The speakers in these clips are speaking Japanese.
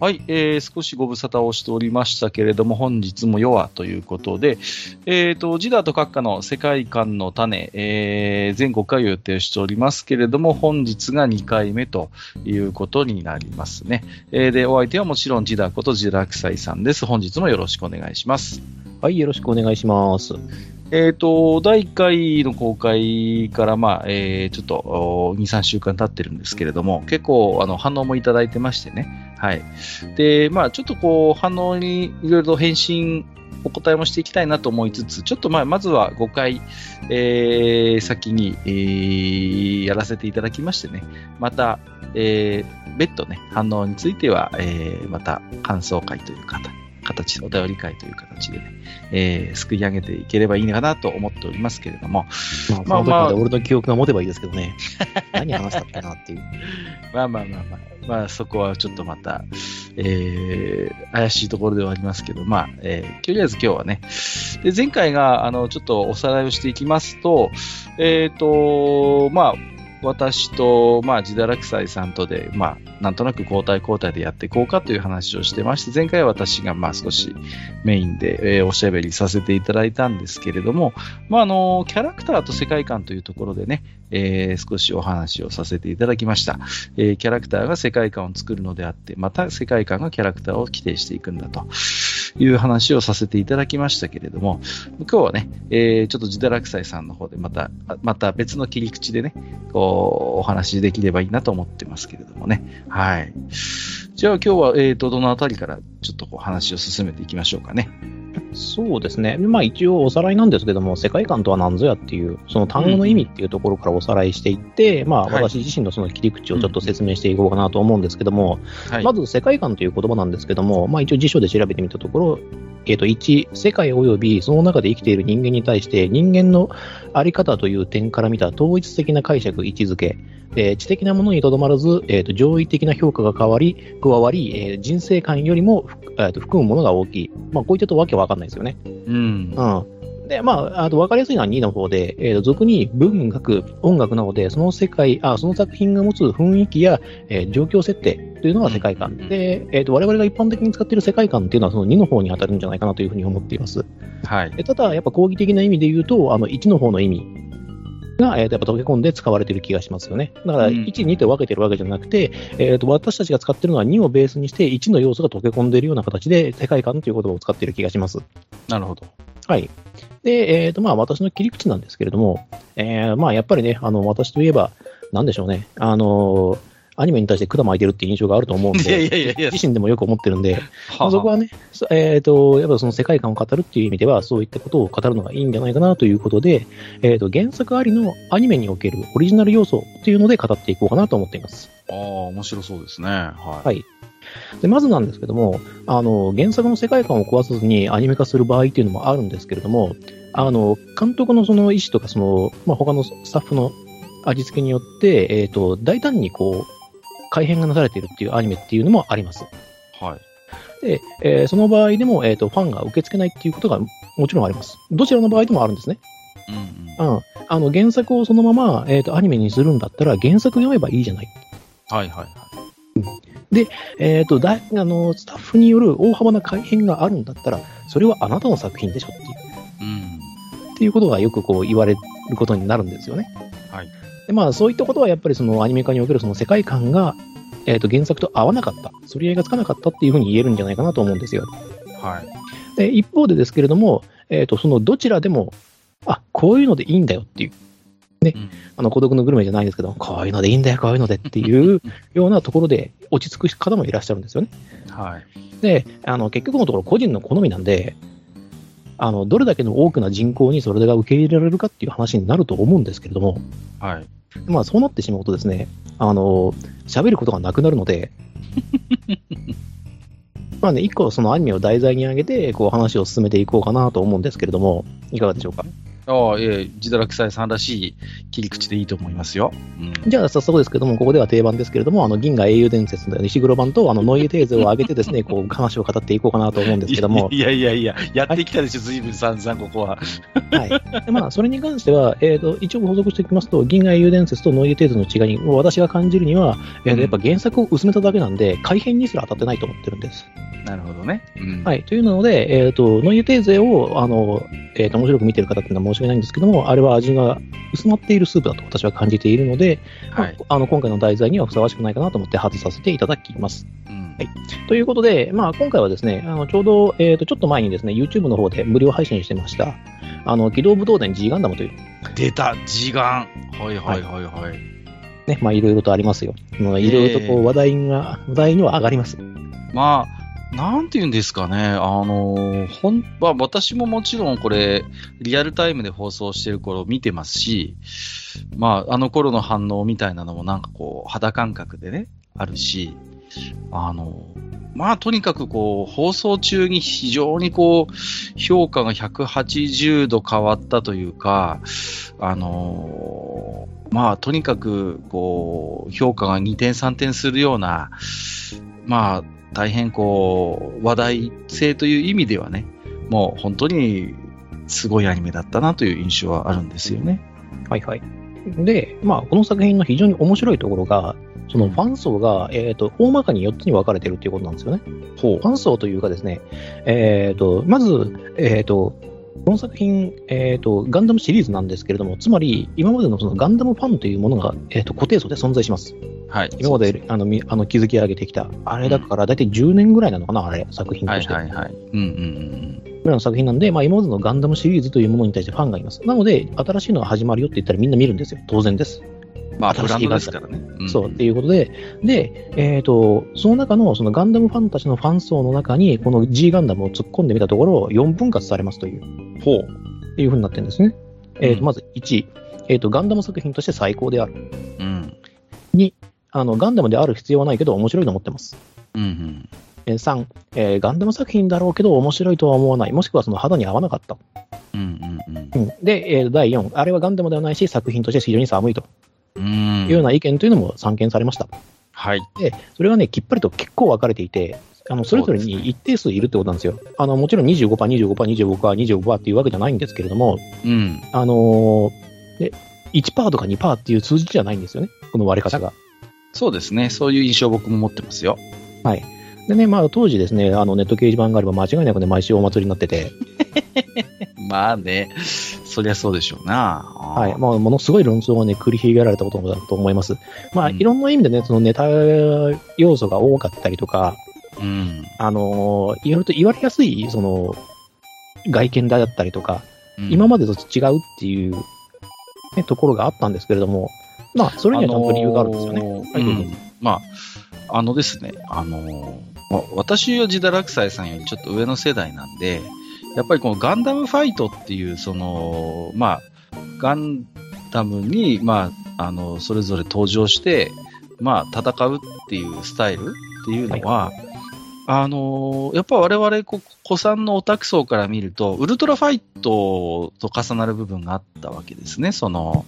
はい、えー、少しご無沙汰をしておりましたけれども、本日も弱ということで、えっ、ー、と、ジダーと閣下の世界観の種、えー、全5回を予定しておりますけれども、本日が2回目ということになりますね。えー、で、お相手はもちろんジダーことジダークサイさんです。本日もよろしくお願いします。はい、よろしくお願いします。えっ、ー、と、第1回の公開から、まあ、えー、ちょっと、2、3週間経ってるんですけれども、結構、あの、反応もいただいてましてね。はい。で、まあ、ちょっとこう、反応にいろいろ返信、お答えもしていきたいなと思いつつ、ちょっとまあ、まずは5回、えー、先に、えー、やらせていただきましてね、また、えー、別途ね、反応については、えー、また感想会という形、形、お便り会という形でね、えー、救い上げていければいいのかなと思っておりますけれども。まあ、まあ、まあ、俺の記憶が持てばいいですけどね。何話したっけなっていう。まあまあまあまあ、まあそこはちょっとまた、えー、怪しいところではありますけど、まあ、えー、とりあえず今日はね。で、前回が、あの、ちょっとおさらいをしていきますと、えっ、ー、と、まあ、私と、まあ、自堕落斎さんとで、まあ、なんとなく交代交代でやっていこうかという話をしてまして、前回は私が、まあ、少しメインで、えー、おしゃべりさせていただいたんですけれども、まあ、あの、キャラクターと世界観というところでね、えー、少しお話をさせていただきました、えー、キャラクターが世界観を作るのであって、また世界観がキャラクターを規定していくんだと。いう話をさせていただきましたけれども、今日はね、えー、ちょっと自堕落斎さんの方でまた、また別の切り口でね、こう、お話できればいいなと思ってますけれどもね。はい。じゃあ今日は、えっ、ー、と、どのあたりからちょっとこう話を進めていきましょうかね。そうですね。まあ一応おさらいなんですけども、世界観とは何ぞやっていう、その単語の意味っていうところからおさらいしていって、うん、まあ私自身のその切り口をちょっと説明していこうかなと思うんですけども、はい、まず世界観という言葉なんですけども、まあ一応辞書で調べてみたところ、えっ、ー、と、1、世界及びその中で生きている人間に対して人間のあり方という点から見た統一的な解釈、位置づけ、えー、知的なものにとどまらず、えーと、上位的な評価が変わり、加わり、えー、人生観よりも、えーと、含むものが大きい。まあ、こういったとわけわかんないですよね。うん。うん。で、まあ、あと分かりやすいのは2の方で、えーと、俗に文学、音楽なので、その世界、あその作品が持つ雰囲気や、えー、状況設定というのが世界観。うん、で、えーと、我々が一般的に使っている世界観っていうのはその2の方に当たるんじゃないかなというふうに思っています。はい。ただ、やっぱ講義的な意味で言うと、あの1の方の意味が、えー、とやっぱ溶け込んで使われている気がしますよね。だから、1、2と分けてるわけじゃなくて、えー、と私たちが使ってるのは2をベースにして、1の要素が溶け込んでいるような形で、世界観という言葉を使っている気がします。なるほど。はい。で、えっ、ー、と、まあ、私の切り口なんですけれども、えー、まあ、やっぱりね、あの、私といえば、なんでしょうね、あのアニメに対して管巻いてるっていう印象があると思うんで、いやいやいや自身でもよく思ってるんで、ははそこはね、えっ、ー、と、やっぱその世界観を語るっていう意味では、そういったことを語るのがいいんじゃないかなということで、えっ、ー、と、原作ありのアニメにおけるオリジナル要素っていうので語っていこうかなと思っています。ああ、面白そうですね。はい。はいでまずなんですけども、あの、原作の世界観を壊さずにアニメ化する場合っていうのもあるんですけれども、あの、監督のその意思とか、その、まあ、他のスタッフの味付けによって、えっ、ー、と、大胆にこう、改変がなされているっていうアニメっていうのもあります。はい。で、えー、その場合でも、えっ、ー、と、ファンが受け付けないっていうことがもちろんあります。どちらの場合でもあるんですね。うん、うん、うん。あの、原作をそのまま、えっ、ー、と、アニメにするんだったら、原作読めばいいじゃない。はいはいはい。で、えっ、と、だあの、スタッフによる大幅な改変があるんだったら、それはあなたの作品でしょっていう。うん。っていうことがよくこう言われることになるんですよね。はい。で、まあ、そういったことはやっぱりそのアニメ化におけるその世界観が、えっ、ー、と、原作と合わなかった、反り合いがつかなかったっていうふうに言えるんじゃないかなと思うんですよ。はい。で、一方でですけれども、えっ、ー、と、そのどちらでも、あ、こういうのでいいんだよっていう。ね、うん、あの孤独のグルメじゃないですけど、こういうのでいいんだよ、こういうのでっていう ようなところで落ち着く方もいらっしゃるんですよね。はい。で、あの結局のところ個人の好みなんで、あのどれだけの多くな人口にそれが受け入れられるかっていう話になると思うんですけれども、はい。まあそうなってしまうとですね、あの、喋ることがなくなるので、まあね、一個そのアニメを題材に挙げて、こう話を進めていこうかなと思うんですけれども、いかがでしょうか？ああ、ええ、自堕落斎さんらしい切り口でいいと思いますよ。うん、じゃあ、早速ですけども、ここでは定番ですけれども、あの、銀河英雄伝説の石黒版と、あの、ノイエテーゼを上げてですね、こう、話を語っていこうかなと思うんですけども。いやいやいや、やってきたでしょ、ずいぶん散々、ここは。はい。でまあ、それに関しては、えっ、と、一応補足しておきますと、銀河英雄伝説とノイエテーズの違いに、私が感じるには、えーとやっぱ原作を薄めただけなんで、改変にすら当たってないと思ってるんです。なるほどね。うんはい。というので、えっ、と、ノイエテーゼを、あの、えっ、と、面白く見てる方っていうのは申し訳ないんですけども、あれは味が薄まっているスープだと私は感じているので、まあはい。あの、今回の題材にはふさわしくないかなと思って外させていただきます。うんはいということで、まあ、今回はですね、あのちょうど、えー、とちょっと前にですね、YouTube の方で無料配信してました、あの機動武道伝 G ガンダムという、出た、時間。はいはいはいはい。ね、まあ、いろいろとありますよ。まあいろいろとこう話題が、話題には上がります。まあ、なんて言うんですかね。あの、ほん、まあ私ももちろんこれ、リアルタイムで放送してる頃見てますし、まあ、あの頃の反応みたいなのもなんかこう、肌感覚でね、あるし、あの、まあ、とにかくこう、放送中に非常にこう、評価が180度変わったというか、あの、まあ、とにかく、こう、評価が2点3点するような、まあ、大変こう、話題性という意味ではね、もう本当にすごいアニメだったなという印象はあるんですよね。はいはい。で、まあ、この作品の非常に面白いところが、そのファン層が、えー、と大まかに4つに分かれてるっていうことなんですよね。ほファン層というかですね、えー、とまず、えー、とこの作品、えー、とガンダムシリーズなんですけれども、つまり今までのそのガンダムファンというものが、えー、と固定層で存在します。はい。今まであのみあの築き上げてきた、あれだから大体10年ぐらいなのかな、あれ、作品はいとして。はいはい。うんうんぐらいの作品なんで、まあ、今までのガンダムシリーズというものに対してファンがいます。なので、新しいのが始まるよって言ったらみんな見るんですよ。当然です。うん。まあ、ブランド新しいガンダムですからね。んそう、っていうことで、で、えっ、と、その中の、そのガンダムファンたちのファン層の中に、この G ガンダムを突っ込んでみたところ、4分割されますという、ほう。っていうふうになってるんですね。えっ、と、うんまず1、えっ、と、ガンダム作品として最高である。うん。2、あの、ガンダムである必要はないけど面白いと思ってます。うんうん。えー3、えーガンダム作品だろうけど面白いとは思わない。もしくはその肌に合わなかった。うんうんうん、で、えー第4、あれはガンダムではないし、作品として非常に寒いとうん。うん。いうような意見というのも散見されました。はい。で、それはね、きっぱりと結構分かれていて、あのそれぞれに一定数いるってことなんですよ。あのもちろん25%、25%、25%、25%っていうわけじゃないんですけれども、うん。あのーで1%とか2%っていう数字じゃないんですよね、この割れ方が。そうですね。そういう印象僕も持ってますよ。はい。でね、まあ当時ですね、あのネット掲示板があれば間違いなくね、毎週お祭りになってて、まあね。そりゃそうでしょうな。はい。まあものすごい論争がね、繰り広げられたことだと思います。まあうんいろんな意味でね、そのネタ要素が多かったりとか、うん。あのーいろいろと言われやすい、その、外見だったりとか、うん今までと違うっていう、ね、ところがあったんですけれども、まあ、それにはちゃんと理由があるんですよね。あのーはいどうんまあ、あのですね、あのーまあ私はジダラクサイさんよりちょっと上の世代なんで、やっぱりこのガンダムファイトっていう、その、まあ、ガンダムに、まあ、あの、それぞれ登場して、まあ、戦うっていうスタイルっていうのは、あのーやっぱ我々こ、古参のオタク層から見ると、ウルトラファイトと重なる部分があったわけですね。その、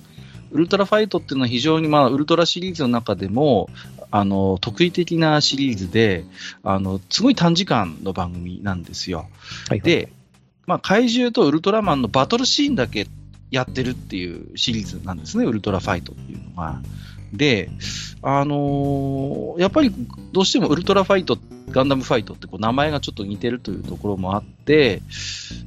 ウルトラファイトっていうのは非常に、まあ、ウルトラシリーズの中でも、あの、特異的なシリーズで、あの、すごい短時間の番組なんですよ。はい、で、まあ、怪獣とウルトラマンのバトルシーンだけやってるっていうシリーズなんですね、ウルトラファイトっていうのは。で、あのーやっぱりどうしてもウルトラファイト、ガンダムファイトってこう名前がちょっと似てるというところもあって、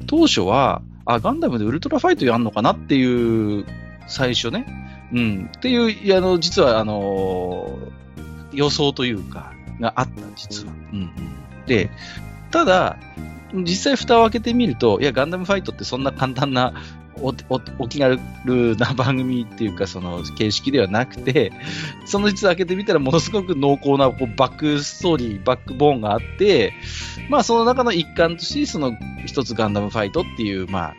当初は、あ、ガンダムでウルトラファイトやんのかなっていう、最初ね、うん、っていう、あの、実は、あのー予想というか、があった、実は。うん、で、ただ、実際蓋を開けてみると、いや、ガンダムファイトってそんな簡単なおおお気軽な番組っていうか、その形式ではなくて、その実を開けてみたらものすごく濃厚なこうバックストーリー、バックボーンがあって、まあその中の一環として、その一つガンダムファイトっていう、まあ、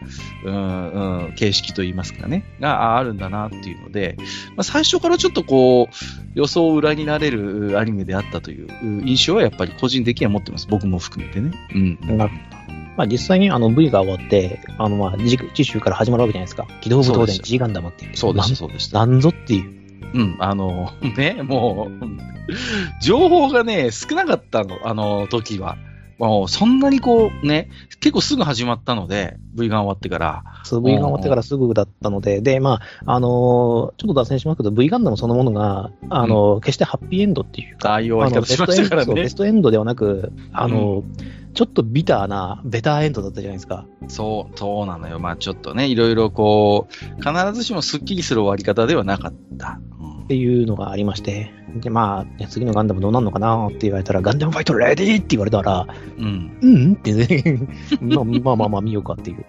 うん、うん、形式といいますかね、があるんだなっていうので、まあ最初からちょっとこう、予想を裏になれるアニメであったという印象はやっぱり個人的には持ってます。僕も含めてね。うん。なるほど。まあ、実際にあの V が終わって、あのまあ次次週から始まるわけじゃないですか。機動武闘伝 G ガンダムっていう。そうでした、そうでした。なんぞっていう。うん、あの、ね、もう、情報がね、少なかったの、あの時は。もうそんなにこうね、結構すぐ始まったので、V が終わってから。そう V が終わってからすぐだったので、で、まあ、あのーちょっと脱線しますけど、V ガンダムそのものが、あのー決してハッピーエンドっていうか、ああいう終わり方しましたからねあのベストエンドそうベス。トエンドではなく、あのーちょっとビターな、ベターエンドだったじゃないですか。そう、そうなのよ。まあちょっとね、いろいろこう、必ずしもスッキリする終わり方ではなかった。うんっていうのがありまして、で、まあ、ね次のガンダムどうなるのかなって言われたら、ガンダムファイトレディーって言われたら、うん。うんってね、まあまあまあまあ見ようかっていう。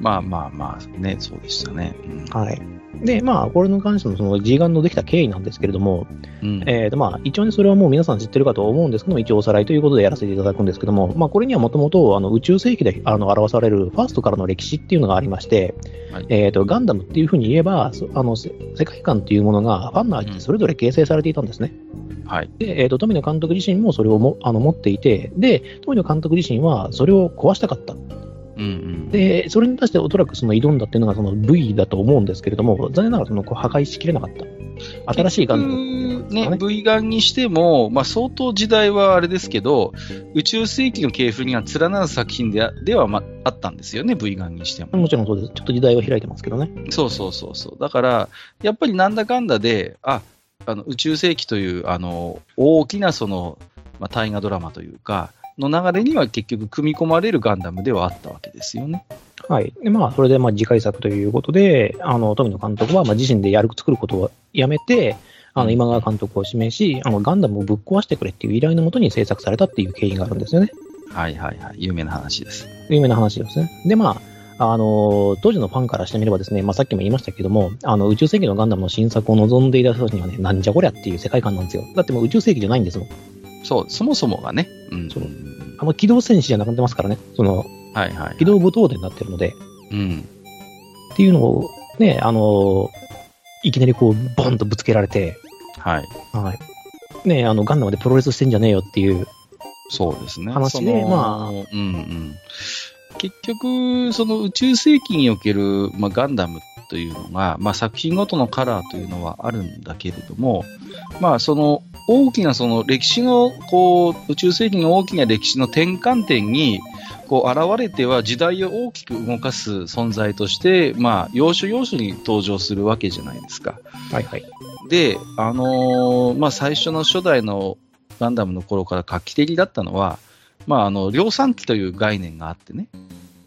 まあまあまあ、ね、そうでしたね。うんはい。で、まあ、これに関してのその G ガンのできた経緯なんですけれども、うんえーとまあ、一応ね、それはもう皆さん知ってるかと思うんですけども、一応おさらいということでやらせていただくんですけども、まあ、これにはもともとあの宇宙世紀であの表されるファーストからの歴史っていうのがありまして、はいえーと、ガンダムっていうふうに言えば、そあのせ世界観っていうものがファンの間でそれぞれ形成されていたんですね。はい。で、えーと、富野監督自身もそれをもあの持っていて、で、富野監督自身はそれを壊したかった。うんうん。で、それに対しておそらくその挑んだっていうのがその V だと思うんですけれども、残念ながらその破壊しきれなかった。新しいガンダム結局ね、V ガンにしても、まあ相当時代はあれですけど、宇宙世紀の系譜には連なる作品であでは、まあ、あったんですよね、V ガンにしても。もちろんそうです。ちょっと時代は開いてますけどね。そうそうそうそう。だから、やっぱりなんだかんだで、あ、あの宇宙世紀という、あの、大きなその、まあ、大河ドラマというか、の流れには結局組み込まれるガンダムではあったわけですよね。はい。で、まあ、それで、まあ、次回作ということで、あの、富野監督は、まあ、自身でやる、作ることをやめて、あの、今川監督を指名し、あの、ガンダムをぶっ壊してくれっていう依頼のもとに制作されたっていう経緯があるんですよね。はいはいはい。有名な話です。有名な話ですね。で、まあ、あの、当時のファンからしてみればですね、まあ、さっきも言いましたけども、あの、宇宙世紀のガンダムの新作を望んでいた人たちにはね、なんじゃこりゃっていう世界観なんですよ。だってもう宇宙世紀じゃないんですもん。そう、そもそもがね。うん。そうあの、機動戦士じゃなくなってますからね。その、はいはい。機動武闘伝になってるので、うん。っていうのを、ね、あの、いきなりこう、ボンとぶつけられて、はい。はい。ねあの、ガンダムでプロレスしてんじゃねえよっていう、そうですね。話でまあうんうん。結局、その宇宙世紀における、まあ、ガンダムというのが、まあ、作品ごとのカラーというのはあるんだけれども、まあ、その大きなその歴史の、こう、宇宙世紀の大きな歴史の転換点に、こう、現れては時代を大きく動かす存在として、まあ、要所要所に登場するわけじゃないですか。はいはい。で、あのーまあ、最初の初代のガンダムの頃から画期的だったのは、まあ、あの、量産機という概念があってね、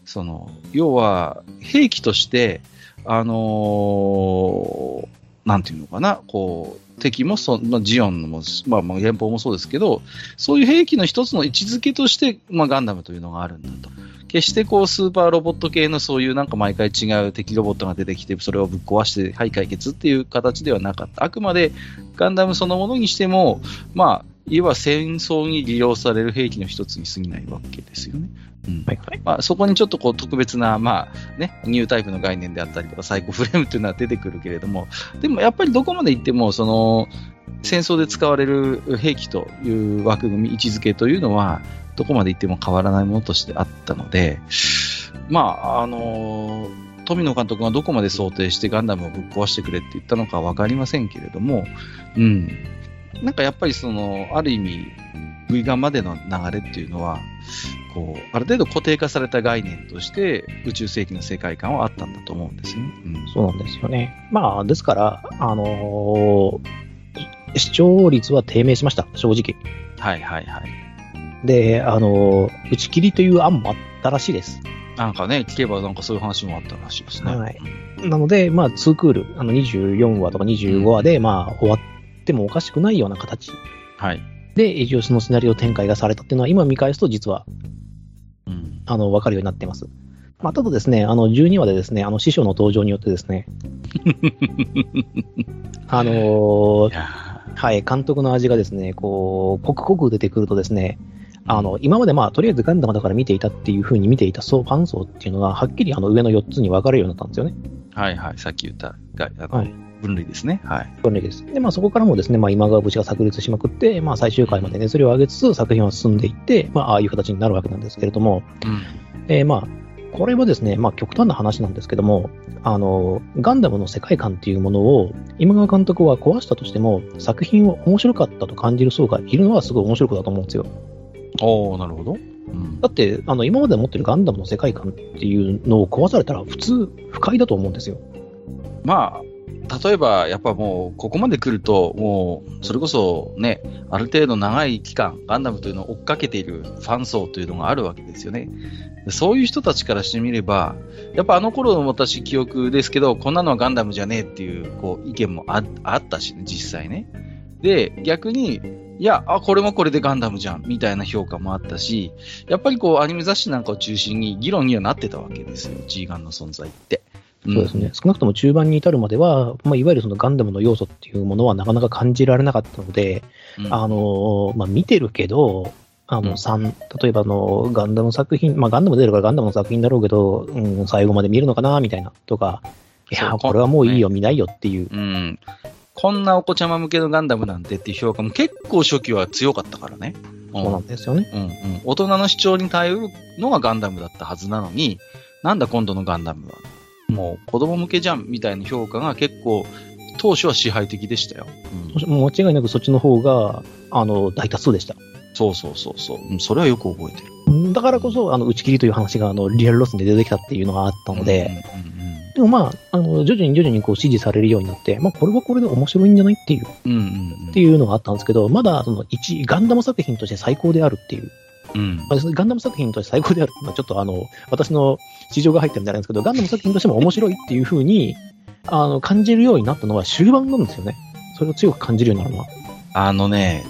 その、要は、兵器として、あのーなんていうのかな、こう、敵もそ、ま、ジオンも、まあ、まあ、連邦もそうですけど、そういう兵器の一つの位置づけとして、まあ、ガンダムというのがあるんだと。決してこう、スーパーロボット系のそういうなんか毎回違う敵ロボットが出てきて、それをぶっ壊して、はい、解決っていう形ではなかった。あくまでガンダムそのものにしても、まあ、いわば戦争に利用される兵器の一つに過ぎないわけですよね。うん。まあ、そこにちょっとこう特別な、まあね、ニュータイプの概念であったりとか、サイコフレームっていうのは出てくるけれども、でもやっぱりどこまで行っても、その、戦争で使われる兵器という枠組み、位置づけというのは、どこまで行っても変わらないものとしてあったので、まあ、あの、富野監督がどこまで想定してガンダムをぶっ壊してくれって言ったのかわかりませんけれども、うん。なんかやっぱりその、ある意味、V ガンまでの流れっていうのは、こう、ある程度固定化された概念として、宇宙世紀の世界観はあったんだと思うんですよね。うん。そうなんですよね。まあ、ですから、あのー視聴率は低迷しました、正直。はいはいはい。で、あのー打ち切りという案もあったらしいです。なんかね、聞けばなんかそういう話もあったらしいですね。はいなので、まあ、2クール、あの24話とか25話で、まあ、終わってもおかしくないような形はい。で、一応そのシナリオ展開がされたっていうのは、今見返すと実は、うん。あの、わかるようになってます。まあ、ただですね、あの、12話でですね、あの、師匠の登場によってですね、あのーはい、監督の味がですね、こう、刻々出てくるとですね、あの、今までまあ、とりあえずガンダムだから見ていたっていう風に見ていた層、ファン層っていうのが、はっきりあの上の4つに分かれるようになったんですよね。はいはい。さっき言ったはい分類ですね。はい。分類です。で、まあそこからもですね、まあ今川節が炸裂しまくって、まあ最終回まで熱量を上げつつ作品は進んでいって、まあああいう形になるわけなんですけれども、うん。えーまあ、これはですね、まあ極端な話なんですけども、あの、ガンダムの世界観っていうものを、今川監督は壊したとしても、作品を面白かったと感じる層がいるのはすごい面白いことだと思うんですよ。おー、なるほど。うんだって、あの、今まで持ってるガンダムの世界観っていうのを壊されたら普通不快だと思うんですよ。まあ、例えば、やっぱもう、ここまで来ると、もう、それこそね、ある程度長い期間、ガンダムというのを追っかけているファン層というのがあるわけですよね。そういう人たちからしてみれば、やっぱあの頃の私記憶ですけど、こんなのはガンダムじゃねえっていう、こう、意見もああったしね、実際ね。で、逆に、いや、あ、これもこれでガンダムじゃん、みたいな評価もあったし、やっぱりこう、アニメ雑誌なんかを中心に議論にはなってたわけですよ、G ガンの存在って。んそうですね。少なくとも中盤に至るまでは、まあ、いわゆるそのガンダムの要素っていうものはなかなか感じられなかったので、うんあの、まあ、見てるけど、あうんの、三例えばあの、ガンダム作品、まあ、ガンダム出るからガンダムの作品だろうけど、うん、最後まで見るのかな、みたいな、とか、いや、これはもういいよ、見ないよっていう。うん。こんなお子ちゃま向けのガンダムなんてっていう評価も結構初期は強かったからね。うんそうなんですよね。うんうん。大人の主張に頼るのがガンダムだったはずなのに、なんだ今度のガンダムは。もう子供向けじゃんみたいな評価が結構当初は支配的でしたよ。うん、もう間違いなくそっちの方が、あの、大多数でした。そうそうそうそう。うんそれはよく覚えてる。うんだからこそ、あの、打ち切りという話が、あの、リアルロスに出てきたっていうのがあったので、うんうんでもまあ、あの、徐々に徐々にこう支持されるようになって、まあ、これはこれで面白いんじゃないっていう、うん。うんうんうん。っていうのがあったんですけど、まだ、その、一、ガンダム作品として最高であるっていう、うん。まあ、ガンダム作品として最高である、まあ、ちょっとあの、私の市場が入ってるんじゃないんですけど、ガンダム作品としても面白いっていう風に、あの、感じるようになったのは終盤なんですよね。それを強く感じるようになるのは。あのね、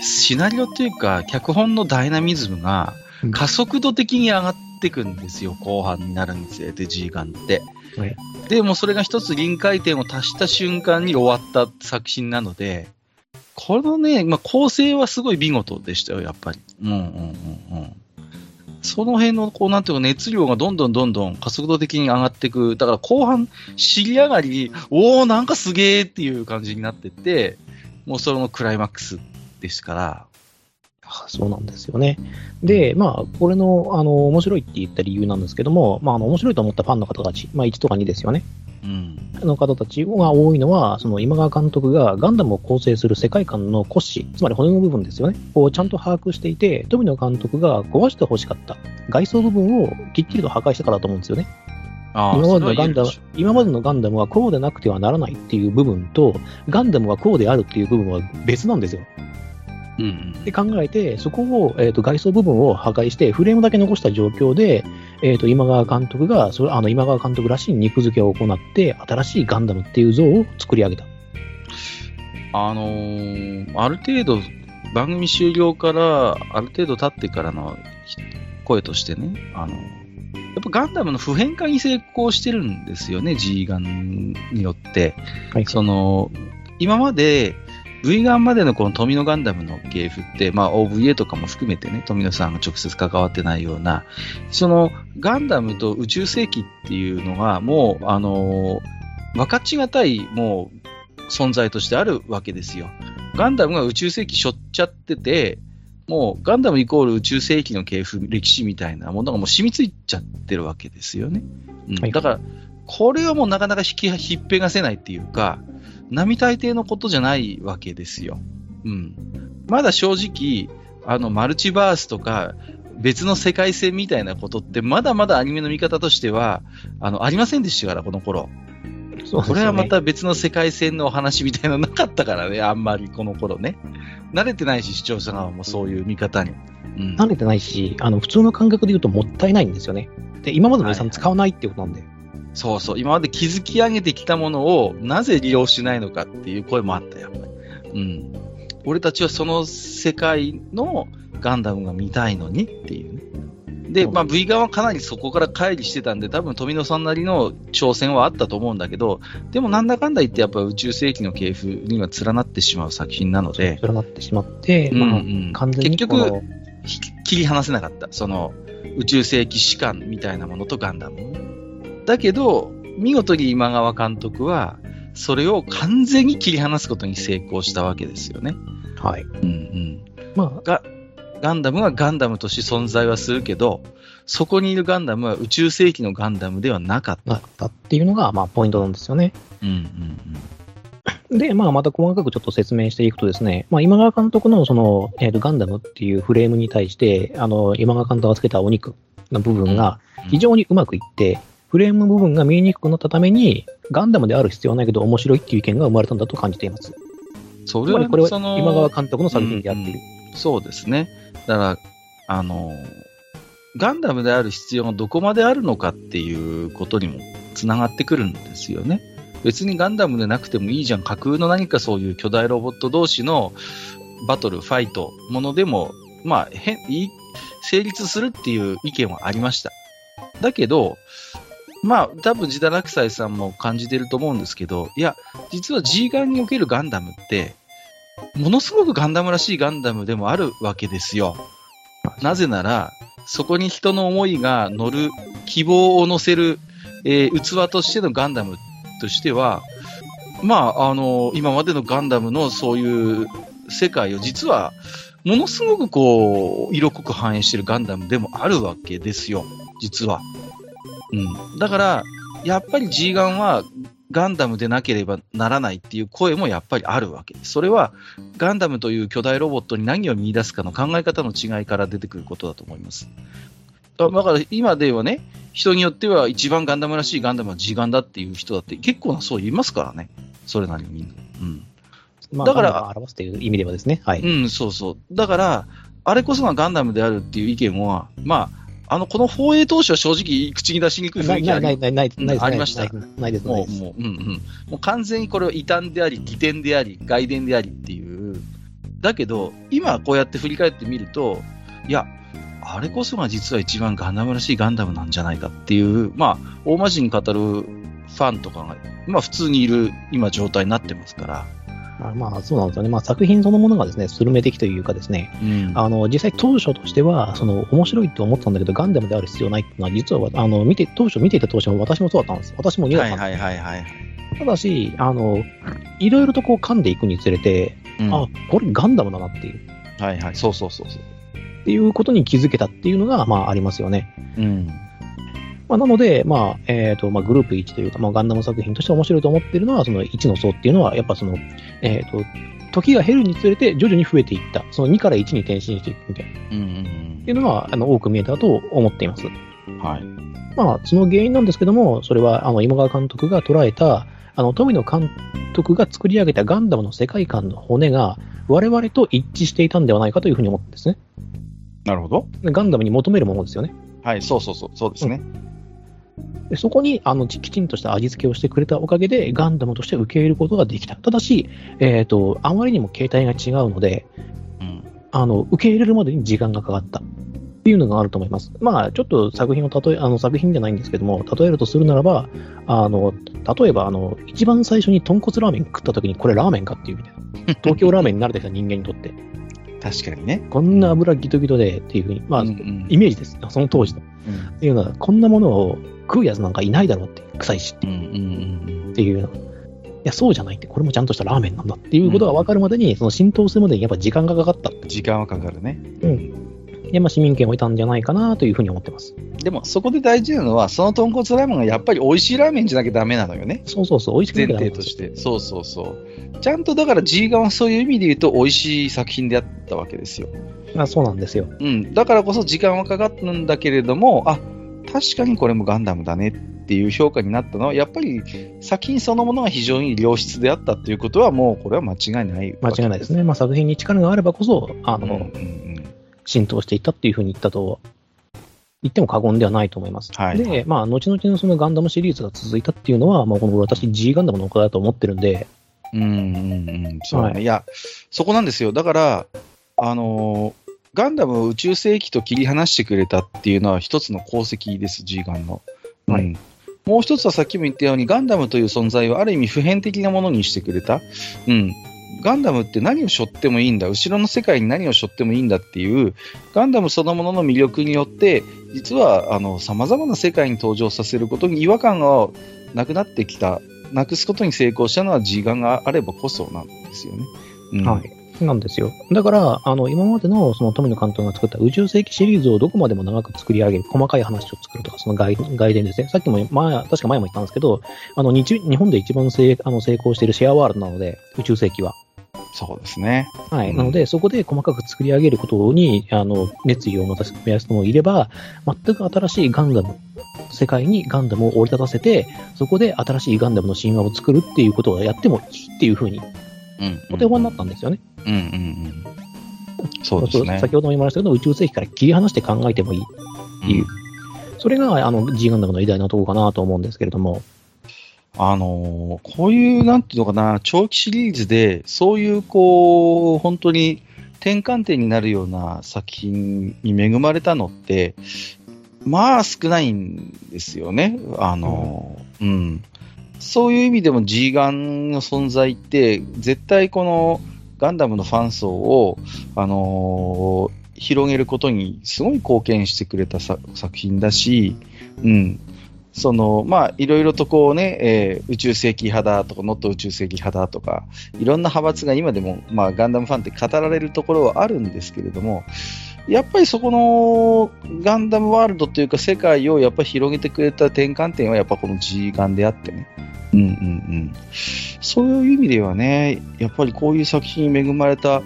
シナリオっていうか、脚本のダイナミズムがうん加速度的に上がってくんですよ、後半になるにつれて G ガンって。はいで、もうそれが一つ臨界点を達した瞬間に終わった作品なので、このね、まあ、構成はすごい見事でしたよ、やっぱり。うんうんうんうん。その辺の、こう、なんていうか、熱量がどんどんどんどん加速度的に上がっていく。だから後半、尻上がり、おー、なんかすげーっていう感じになってって、もうそのクライマックスですから、そうなんですよね。で、まあ、これの、あの、面白いって言った理由なんですけども、まあ、あの、面白いと思ったファンの方たち、まあ、1とか2ですよね。うん。の方たちが多いのは、その今川監督がガンダムを構成する世界観の骨子、つまり骨の部分ですよね、をちゃんと把握していて、富野監督が壊してほしかった外装部分をきっちりと破壊したからだと思うんですよね。あ今までのガンダム今までのガンダムはこうでなくてはならないっていう部分と、ガンダムはこうであるっていう部分は別なんですよ。うんうんって考えて、そこを、えー、と外装部分を破壊して、フレームだけ残した状況で、えー、と今川監督がそれ、あの今川監督らしい肉付けを行って、新しいガンダムっていう像を作り上げた。あのーある程度、番組終了から、ある程度経ってからのひ声としてね、あの、やっぱガンダムの普遍化に成功してるんですよね、G ガンによって。はいその、今まで、V ガンまでのこの富野ガンダムの系譜って、まあ OVA とかも含めてね、富野さんが直接関わってないような、そのガンダムと宇宙世紀っていうのがもう、あのー分かちがたい、もう、存在としてあるわけですよ。ガンダムが宇宙世紀しょっちゃってて、もうガンダムイコール宇宙世紀の系譜、歴史みたいなものがもう染みついちゃってるわけですよね。うんはいだから、これはもうなかなか引き、引っぺがせないっていうか、並大抵のことじゃないわけですよ。うん。まだ正直、あの、マルチバースとか、別の世界線みたいなことって、まだまだアニメの見方としては、あの、ありませんでしたから、この頃。そねこれはまた別の世界線のお話みたいなのなかったからね、あんまりこの頃ね。慣れてないし、視聴者側もそういう見方に。うん。慣れてないし、あの、普通の感覚で言うともったいないんですよね。で、今までの予算使わないってことなんで。そうそう。今まで築き上げてきたものをなぜ利用しないのかっていう声もあったよ。うん。俺たちはその世界のガンダムが見たいのにっていうね。で、まあ V 側はかなりそこから乖離してたんで、多分富野さんなりの挑戦はあったと思うんだけど、でもなんだかんだ言ってやっぱ宇宙世紀の系譜には連なってしまう作品なので、それなってしまって、うんまあ、うん完全に結局、ひ切り離せなかった。その、宇宙世紀士官みたいなものとガンダム。だけど、見事に今川監督は、それを完全に切り離すことに成功したわけですよね。はい。うんうん。まあ、ガンダムはガンダムとして存在はするけど、そこにいるガンダムは宇宙世紀のガンダムではなかった。なったっていうのが、まあ、ポイントなんですよね。うんうんで、まあ、また細かくちょっと説明していくとですね、まあ、今川監督のその、えー、とガンダムっていうフレームに対して、あの、今川監督がつけたお肉の部分が非常にうまくいって、フレームの部分が見えにくくなったために、ガンダムである必要はないけど面白いっていう意見が生まれたんだと感じています。それは、これは今川監督の作品であっている。うんうん、そうですね。だから、あの、ガンダムである必要がどこまであるのかっていうことにもつながってくるんですよね。別にガンダムでなくてもいいじゃん。架空の何かそういう巨大ロボット同士のバトル、ファイト、ものでも、まあ、変、成立するっていう意見はありました。だけど、まあ、多分ジダラクサイさんも感じてると思うんですけど、いや、実は G ガンにおけるガンダムって、ものすごくガンダムらしいガンダムでもあるわけですよ。なぜなら、そこに人の思いが乗る、希望を乗せる、えー、器としてのガンダムとしては、まあ、あの、今までのガンダムのそういう世界を実は、ものすごくこう、色濃く反映してるガンダムでもあるわけですよ、実は。うん。だから、やっぱり G ガンはガンダムでなければならないっていう声もやっぱりあるわけです。それはガンダムという巨大ロボットに何を見出すかの考え方の違いから出てくることだと思います。だから今ではね、人によっては一番ガンダムらしいガンダムは G ガンだっていう人だって結構なそう言いますからね。それなりにうん。まあ、だから、表すという意味ではですね。はい。うん、そうそう。だから、あれこそがガンダムであるっていう意見は、まあ、あの、この放映当初は正直口に出しにくい雰囲気ありないないないありました。ないです。もう、もう、うんうん。もう完全にこれは異端であり、義典であり、外伝でありっていう。だけど、今こうやって振り返ってみると、いや、あれこそが実は一番ガンダムらしいガンダムなんじゃないかっていう、まあ、大真面目に語るファンとかが、まあ普通にいる今状態になってますから。まあ、そうなんですよね。まあ、作品そのものがですね、スルメ的というかですね、うん、あの、実際当初としては、その、面白いと思ったんだけど、ガンダムである必要ないっていうのは、実は、あの、見て、当初見ていた当初も私もそうだったんです。私も2だったんです。はいはいはいはい。ただし、あの、いろいろとこう噛んでいくにつれて、うん、あ、これガンダムだなっていう。はいはい、そうそうそうそう。っていうことに気づけたっていうのが、まあ、ありますよね。うん。まあ、なので、まあ、えっ、ー、と、まあ、グループ1というか、まあ、ガンダム作品として面白いと思っているのは、その1の層っていうのは、やっぱその、えっ、ー、と、時が減るにつれて徐々に増えていった。その2から1に転身していくみたいな。うんうんうん、っていうのは、あの、多く見えたと思っています。はい。まあ、その原因なんですけども、それは、あの、今川監督が捉えた、あの、富野監督が作り上げたガンダムの世界観の骨が、我々と一致していたんではないかというふうに思ってですね。なるほど。ガンダムに求めるものですよね。はい、そうそうそう、そうですね。うん、でそこにあのきちんとした味付けをしてくれたおかげで、ガンダムとして受け入れることができた。ただし、えっ、ー、と、あまりにも形態が違うので、うん、あの、受け入れるまでに時間がかかった。っていうのがあると思います。まあ、ちょっと作品を例え、あの作品じゃないんですけども、例えるとするならば、あの、例えば、あの、一番最初に豚骨ラーメン食った時にこれラーメンかっていうみたいな。東京ラーメンに慣れてきた人間にとって。確かにね。こんな油ギトギトでっていうふうに、まあ、うんうん、イメージです。その当時の。うん、っていうのは、こんなものを食うやつなんかいないだろうって、臭いしっていう。うんうんうん、っていうの。いや、そうじゃないって、これもちゃんとしたラーメンなんだっていうことが分かるまでに、うん、その浸透するまでにやっぱ時間がかかった。時間はかかるね。うん。で、まあ、市民権を得たんじゃないかなというふうに思ってます。でも、そこで大事なのは、その豚骨ラーメンがやっぱり美味しいラーメンじゃなきゃダメなのよね。そうそうそう、美味しく前提として。そうそうそう。ちゃんとだから G 側はそういう意味で言うと美味しい作品であったわけですよ。あそうなんですよ。うん。だからこそ時間はかかったんだけれども、あ、確かにこれもガンダムだねっていう評価になったのは、やっぱり作品そのものが非常に良質であったということは、もうこれは間違いない。間違いないですね。まあ、作品に力があればこそ、あの、うんうんうん、浸透していったっていうふうに言ったと言っても過言ではないと思います。はい、で、まあ、後々のそのガンダムシリーズが続いたっていうのは、まあ、この私 G ガンダムのおかげだと思ってるんで、うんうんうん、そうね、はい、いや、そこなんですよ。だから、あのー、ガンダムを宇宙世紀と切り離してくれたっていうのは一つの功績です、G ガンの。はい、うん、もう一つはさっきも言ったように、ガンダムという存在はある意味普遍的なものにしてくれた。うん。ガンダムって何を背負ってもいいんだ、後ろの世界に何を背負ってもいいんだっていう、ガンダムそのものの魅力によって、実は、あの、様々な世界に登場させることに違和感がなくなってきたなくすことに成功したのは G ガンがあればこそなんですよね。うん、はい。なんですよ。だから、あの、今までのその富野監督が作った宇宙世紀シリーズをどこまでも長く作り上げる、細かい話を作るとか、その外外伝ですね。さっきも、前、確か前も言ったんですけど、あの、日日本で一番成あの成功しているシェアワールドなので、宇宙世紀は。そうですね。はい。うんなので、そこで細かく作り上げることに、あの、熱意を持たせる人もいれば、全く新しいガンダム、世界にガンダムを折り立たせて、そこで新しいガンダムの神話を作るっていうことをやってもいいっていうふうに、うん。お手本になったんですよね。うんうんうん。そうですね。先ほども言いましたけど、宇宙世紀から切り離して考えてもいい。っていうそれが、あの、G ガンダムの偉大なところかなと思うんですけれども、あのーこういう、なんていうのかな、長期シリーズで、そういう、こう、本当に転換点になるような作品に恵まれたのって、まあ少ないんですよね。あのーうん。そういう意味でも G ガンの存在って、絶対このガンダムのファン層を、あのー広げることにすごい貢献してくれた作品だし、うん。その、まあ、いろいろとこうね、えー宇宙世紀派だとか、ノット宇宙世紀派だとか、いろんな派閥が今でも、まあ、ガンダムファンって語られるところはあるんですけれども、やっぱりそこのガンダムワールドというか世界をやっぱ広げてくれた転換点はやっぱこの G ガンであってね。うんうんうん。そういう意味ではね、やっぱりこういう作品に恵まれたっ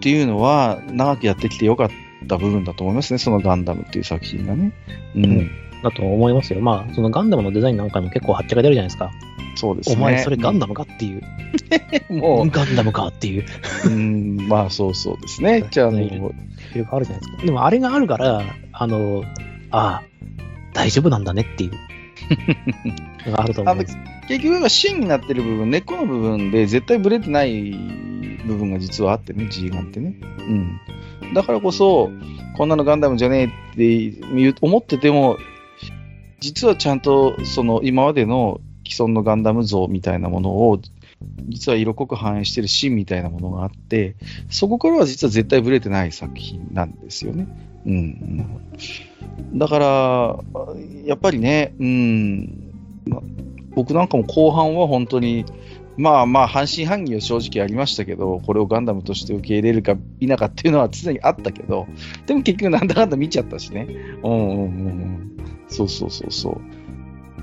ていうのは長くやってきてよかった部分だと思いますね、そのガンダムっていう作品がね。うん。うんだと思いますよ。まあ、そのガンダムのデザインなんかにも結構はっちゃけてるじゃないですか。そうですね。お前それガンダムかっていう。ム もガンダムかっていう。う、うん、まあそうそうですね。じゃあ、あの、いろいろあるじゃないですか。でもあれがあるから、あの、ああ、大丈夫なんだねっていう。あると思う。結局芯になってる部分、根っこの部分で絶対ブレてない部分が実はあってね、G ガンってね。うん。だからこそ、こんなのガンダムじゃねえって思ってても、実はちゃんとその今までの既存のガンダム像みたいなものを、実は色濃く反映してる芯みたいなものがあって、そこからは実は絶対ブレてない作品なんですよね。うん、だから、やっぱりね、うん、僕なんかも後半は本当に、まあまあ半信半疑は正直ありましたけど、これをガンダムとして受け入れるか否かっていうのは常にあったけど、でも結局なんだかんだ見ちゃったしね。うんうんうんうん。そうそうそうそう。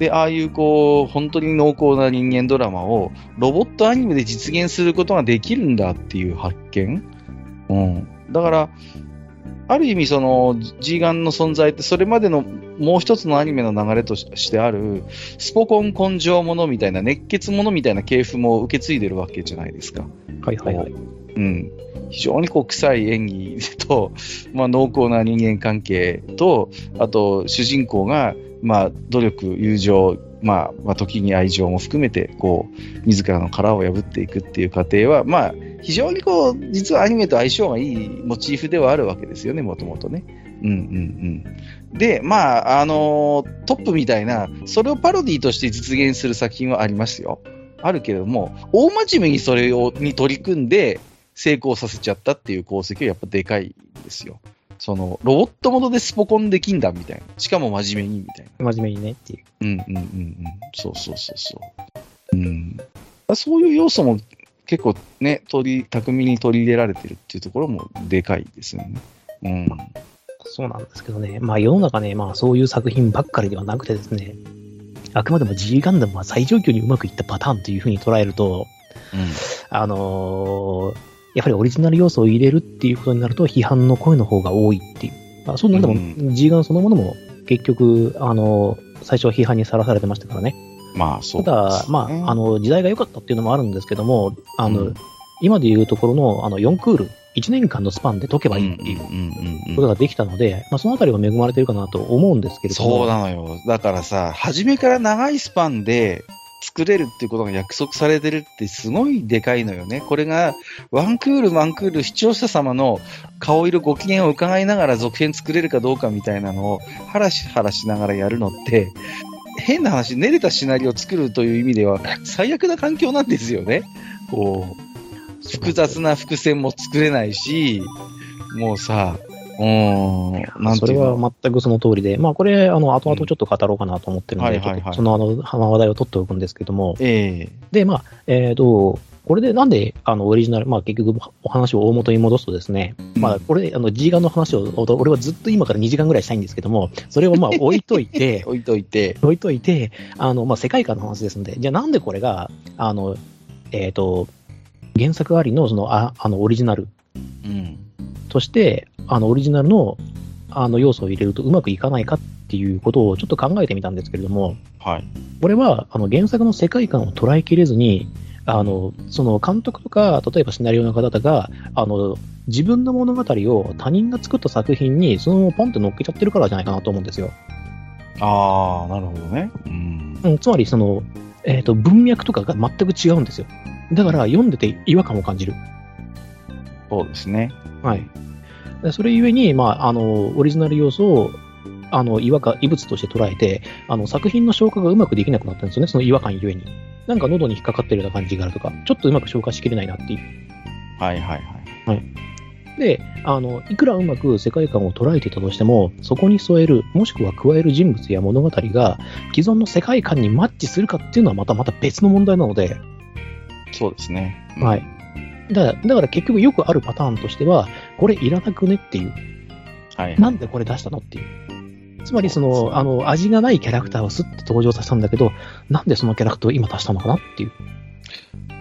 で、ああいうこう、本当に濃厚な人間ドラマをロボットアニメで実現することができるんだっていう発見。うん。だから、ある意味その G ガンの存在ってそれまでのもう一つのアニメの流れとしてあるスポコン根性ものみたいな熱血ものみたいな系譜も受け継いでるわけじゃないですか。はいはいはい。うん。非常にこう臭い演技と、まあ濃厚な人間関係と、あと主人公が、まあ努力、友情、まあ、まあ時に愛情も含めて、こう、自らの殻を破っていくっていう過程は、まあ、非常にこう、実はアニメと相性がいいモチーフではあるわけですよね、もともとね。うんうんうん。で、まあ、あのトップみたいな、それをパロディとして実現する作品はありますよ。あるけれども、大真面目にそれを、に取り組んで、成功させちゃったっていう功績はやっぱでかいですよ。その、ロボットものでスポコンできんだみたいな。しかも真面目にみたいな。真面目にねっていう。うんうんうんうん。そうそうそうそう。うん。そういう要素も結構ね、取り、巧みに取り入れられてるっていうところもでかいですよね。うん。そうなんですけどね。まあ世の中ね、まあそういう作品ばっかりではなくてですね、あくまでも G ガンダムは最上級にうまくいったパターンというふうに捉えると、あのーやっぱりオリジナル要素を入れるっていうことになると批判の声の方が多いっていう。まあ、そうなんでも、う G ガンそのものも結局、あのー最初は批判にさらされてましたからね。まあ、そうただ、ですねまあ、あ、の、時代が良かったっていうのもあるんですけども、あの、うん今でいうところの、あの、4クール、1年間のスパンで解けばいいっていうことができたので、まあ、そのあたりは恵まれてるかなと思うんですけれども。そうなのよ。だからさ、初めから長いスパンで作れるっていうことが約束されてるってすごいでかいのよね。これが、ワンクールワンクール視聴者様の顔色ご機嫌を伺いながら続編作れるかどうかみたいなのをハラしハラしながらやるのって、変な話、練れたシナリオを作るという意味では最悪な環境なんですよね。こう、複雑な伏線も作れないし、もうさ、うーん、それは全くその通りで、まあこれ、あの、後々ちょっと語ろうかなと思ってるので、はいはいはい。ちょっとそのあの、話題を取っておくんですけども、ええ。で、まあ、えっ、と、これでなんで、あの、オリジナル、まあ結局お話を大元に戻すとですね、まあこれ、あの、G ガンの話を、俺はずっと今から2時間ぐらいしたいんですけども、それをまあ 置いといて、置いといて、置いといて、あの、まあ世界観の話ですので、じゃあなんでこれが、あの、えっ、と、原作ありの、その、ああの、オリジナルうん。として、あの、オリジナルの、あの、要素を入れるとうまくいかないかっていうことをちょっと考えてみたんですけれども、はい。これは、あの、原作の世界観を捉えきれずに、あの、その監督とか、例えばシナリオの方々が、あの、自分の物語を他人が作った作品に、そのままポンって乗っけちゃってるからじゃないかなと思うんですよ。ああ、なるほどね。うん。うん、つまり、その、えっ、と、文脈とかが全く違うんですよ。だから、読んでて違和感を感じる。そうですね。はい。でそれゆえに、まあ、あの、オリジナル要素を、あの、違和感、異物として捉えて、あの、作品の消化がうまくできなくなったんですよね、その違和感ゆえに。なんか喉に引っかかってるような感じがあるとか、ちょっとうまく消化しきれないなっていう。はいはいはい。で、あの、いくらうまく世界観を捉えていたとしても、そこに添える、もしくは加える人物や物語が、既存の世界観にマッチするかっていうのはまたまた別の問題なので、そうですね。うんはい。だから、だから結局よくあるパターンとしては、これいらなくねっていう。はい。なんでこれ出したのっていう。つまりその、あの、味がないキャラクターをスッと登場させたんだけど、なんでそのキャラクターを今出したのかなっていう。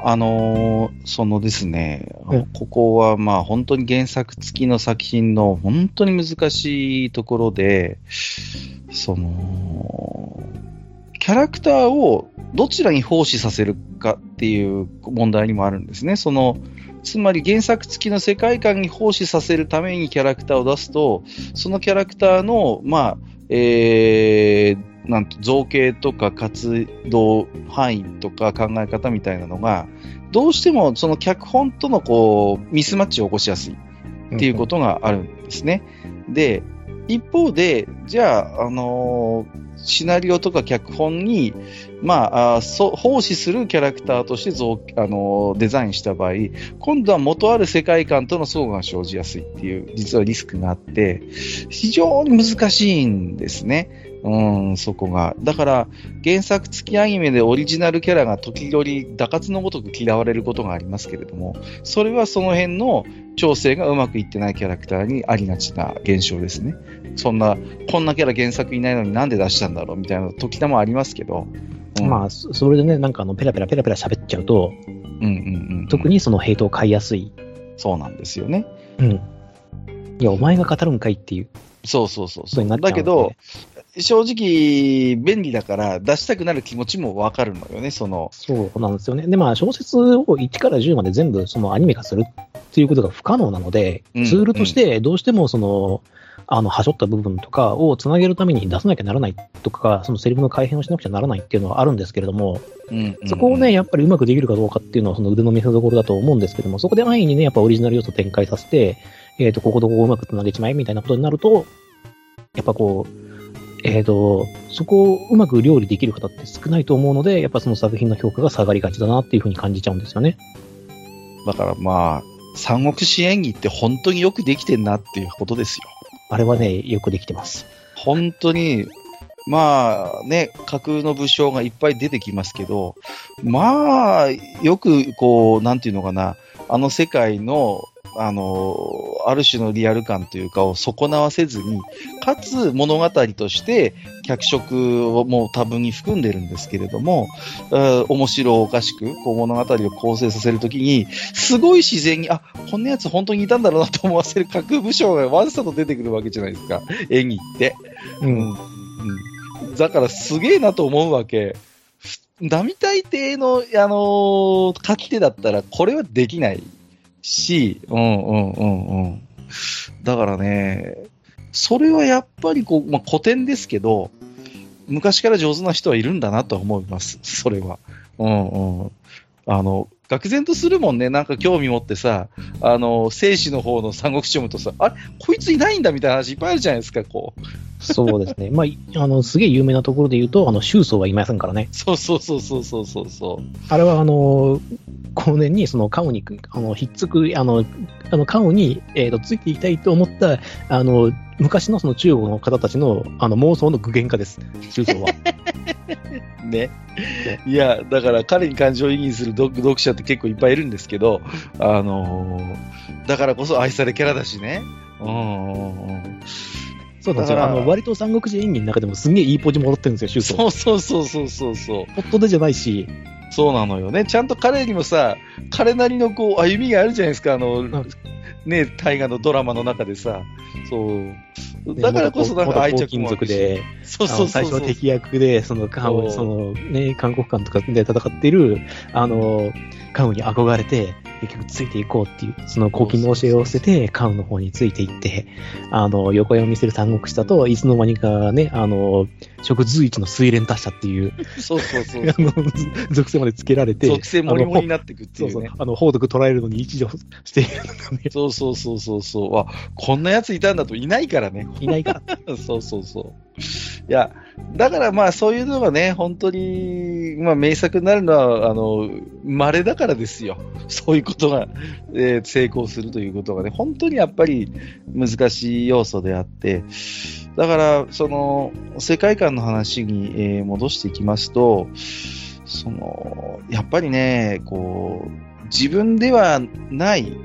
あのーそのですね、うんここはまあ本当に原作付きの作品の本当に難しいところで、その、キャラクターをどちらに奉仕させるかっていう問題にもあるんですね。その、つまり原作付きの世界観に奉仕させるためにキャラクターを出すと、そのキャラクターの、まあ、えー、なんと造形とか活動範囲とか考え方みたいなのが、どうしてもその脚本とのこうミスマッチを起こしやすいっていうことがあるんですね。で、一方で、じゃあ、あのーシナリオとか脚本に、まあ、そ奉仕するキャラクターとして造、あのデザインした場合、今度は元ある世界観との相互が生じやすいっていう、実はリスクがあって、非常に難しいんですね。うん、そこが。だから、原作付きアニメでオリジナルキャラが時折、打滑のごとく嫌われることがありますけれども、それはその辺の調整がうまくいってないキャラクターにありがちな現象ですね。そんな、こんなキャラ原作いないのになんで出したんだろうみたいな時たまありますけど。うん、まあ、そそれでね、なんかあの、ペラペラペラペラ喋っちゃうと、うんうんうん、特にそのヘイトを買いやすい。そうなんですよね。うん。いや、お前が語るんかいっていうそうそうそうそう。になっちゃうのでだけど、正直、便利だから出したくなる気持ちもわかるのよね、その。そうなんですよね。で、まあ、小説を1から10まで全部そのアニメ化するっていうことが不可能なので、うんツールとしてどうしてもその、あの、はしょった部分とかをつなげるために出さなきゃならないとか、そのセリフの改変をしなくちゃならないっていうのはあるんですけれども、うんうんうんそこをね、、やっぱりうまくできるかどうかっていうのはその腕の見せ所だと思うんですけども、そこで安易にね、やっぱオリジナル要素を展開させて、えっ、と、こことここをうまくつなげちまえみたいなことになると、やっぱこう、えっ、と、そこをうまく料理できる方って少ないと思うので、やっぱその作品の評価が下がりがちだなっていうふうに感じちゃうんですよね。だからまあ、三国志演技って本当によくできてんなっていうことですよ。あれはね、よくできてます。本当に、まあね、架空の武将がいっぱい出てきますけど、まあ、よくこう、なんていうのかな、あの世界の、あの、ある種のリアル感というかを損なわせずに、かつ物語として脚色をもう多分に含んでるんですけれども、うん面白おかしくこう物語を構成させるときに、すごい自然に、あ、こんなやつ本当にいたんだろうなと思わせる架空武将がわざと出てくるわけじゃないですか、演技って。うん。うんだからすげえなと思うわけ。並大抵の、あのー書き手だったらこれはできないし、うんうんうんうん。だからね、それはやっぱりこう、まあ、古典ですけど、昔から上手な人はいるんだなと思います、それは。うんうん。あの、愕然とするもんね、なんか興味持ってさ、あの、生死の方の三国志読むとさ、あれ？こいついないんだみたいな話いっぱいあるじゃないですか、こう。そうですね。まあい、あの、すげえ有名なところで言うと、あの、周宗はいませんからね。そうそうそうそうそうそうそう。あれは、あの、後年にそのカオに、あの、ひっつく、あの、あの、カオに、えっ、と、ついていきたいと思った、あの、昔のその中国の方たちの、あの、妄想の具現化です、中蔵は。ね。いや、だから彼に感情移入する読読者って結構いっぱいいるんですけど、あのー、だからこそ愛されキャラだしね。うん。そうなんですよ。あの、割と三国志演技の中でもすんげえいいポジもらってるんですよ、シュート。そうそうそうそうそう。ポットでじゃないし。そうなのよね。ちゃんと彼にもさ、彼なりのこう、歩みがあるじゃないですか、あの、ね、大河のドラマの中でさ。そう。だからこそなんか愛着もあるで、そうそう最初は敵役で、その、その、ね、韓国館とかで戦っている、あの、カウに憧れて、結局ついていこうっていう、その黄金の教えを捨てて、カウンの方についていって、あの、横山見せる三国志だといつの間にかね、あの、食随一の水蓮達者っていう、そうそうそう。あの、属性までつけられて、属性もりもりになっていくっていう、ね、そうそう。あの、宝徳捉えるのに一助しているのね。そうそうそうそうそう。あ、こんな奴いたんだといないからね。いないから。そうそうそう。いや、だからまあそういうのがね、本当に、まあ名作になるのは、あの、稀だからですよ。そういうことが、えー、成功するということがね、本当にやっぱり難しい要素であって、だから、その、世界観の話に、えー、戻していきますと、その、やっぱりね、こう、自分ではない、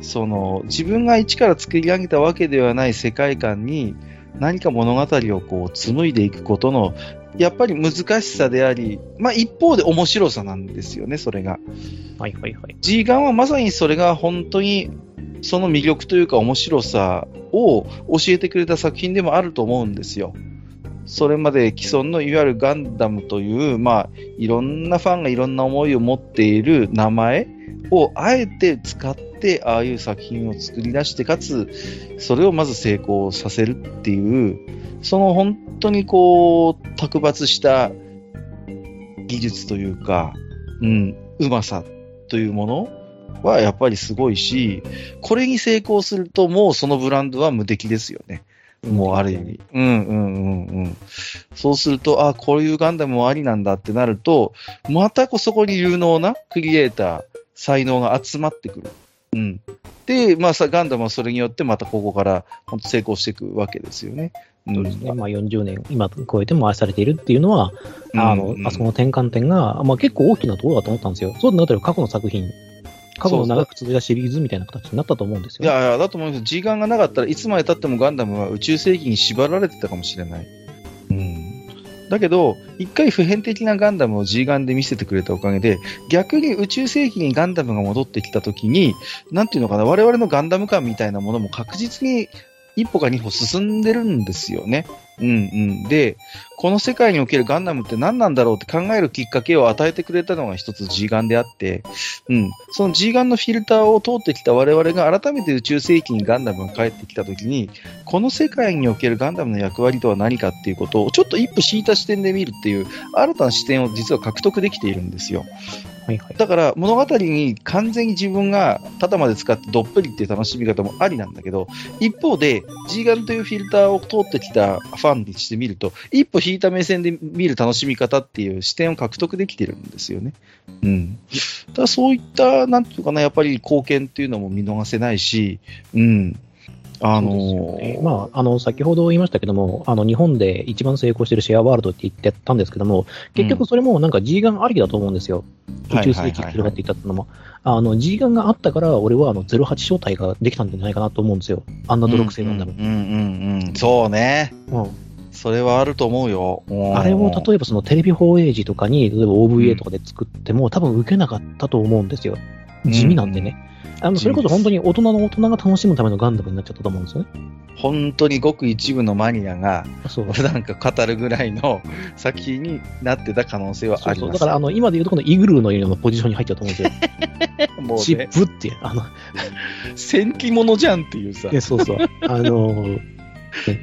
その、自分が一から作り上げたわけではない世界観に、何か物語をこう紡いでいくことの、やっぱり難しさであり、まあ一方で面白さなんですよね、それが。はいはいはい。G ガンはまさにそれが本当にその魅力というか面白さを教えてくれた作品でもあると思うんですよ。それまで既存のいわゆるガンダムという、まあ、いろんなファンがいろんな思いを持っている名前をあえて使って、ああいう作品を作り出して、かつ、それをまず成功させるっていう、その本当にこう、卓抜した技術というか、うん、うまさというものはやっぱりすごいし、これに成功するともうそのブランドは無敵ですよね。もうある意味。うんうんうんうん。そうすると、あ、こういうガンダムもありなんだってなると、またこそこに有能なクリエイター、才能が集まってくる。うん。で、まあさ、ガンダムはそれによってまたここから本当成功していくわけですよね。そうですね。まあ40年、今超えても愛されているっていうのは、あの、うんうん、あそこの転換点が、まあ結構大きなところだと思ったんですよ。そうなったら過去の作品、過去の長く続いたシリーズみたいな形になったと思うんですよ、ね、いやいや、だと思います。時間がなかったらいつまで経ってもガンダムは宇宙世紀に縛られてたかもしれない。うん。だけど、一回普遍的なガンダムを G ガンで見せてくれたおかげで、逆に宇宙世紀にガンダムが戻ってきたときに、なんていうのかな、我々のガンダム感みたいなものも確実に一歩か二歩進んでるんですよね。うんうん。で、この世界におけるガンダムって何なんだろうって考えるきっかけを与えてくれたのが一つ G ガンであって、うん。その G ガンのフィルターを通ってきた我々が改めて宇宙世紀にガンダムが帰ってきたときに、この世界におけるガンダムの役割とは何かっていうことをちょっと一歩引いた視点で見るっていう新たな視点を実は獲得できているんですよ。はいはい、だから物語に完全に自分が肩まで使ってどっぷりっていう楽しみ方もありなんだけど、一方で G ガンというフィルターを通ってきたファンにしてみると、一歩引いた目線で見る楽しみ方っていう視点を獲得できてるんですよね。うん。だそういった、なんていうかな、やっぱり貢献っていうのも見逃せないし、うん。あのーね、まあ、あの、先ほど言いましたけども、あの、日本で一番成功しているシェアワールドって言ってたんですけども、結局それもなんか G ガンありだと思うんですよ。うん、宇宙世紀広がっていったってのも。あの、G ガンがあったから、俺はあの、08招待ができたんじゃないかなと思うんですよ。あんな泥臭いガンダム。うんうんうんうん。そうね。うん。それはあると思うよ。あれを例えばそのテレビ放映時とかに、例えば OVA とかで作っても、多分受けなかったと思うんですよ。地味なんでね。あの、それこそ本当に大人の大人が楽しむためのガンダムになっちゃったと思うんですよね。本当にごく一部のマニアが、なんか語るぐらいの作品になってた可能性はあります。そうそうだから、あの、今で言うとこのイグルーのようなポジションに入っちゃうと思うんですよ。もう、ね、チップっていう、あの、戦記物じゃんっていうさ。そうそう。あの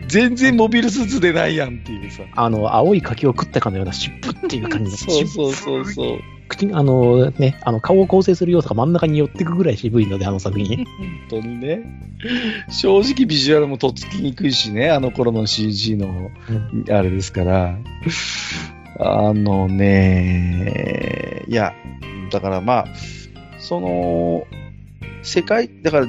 全然モビルスーツでないやんっていうさ。あの、青い柿を食ったかのようなシップっていう感じで。そうそうそうそう。口、あのね、あの、顔を構成する要素が真ん中に寄っていくぐらい渋いので、あの作品。本当にね。正直ビジュアルもとっつきにくいしね、あの頃の CG の、あれですから。あのね、いや、だからまあ、その、世界、だから、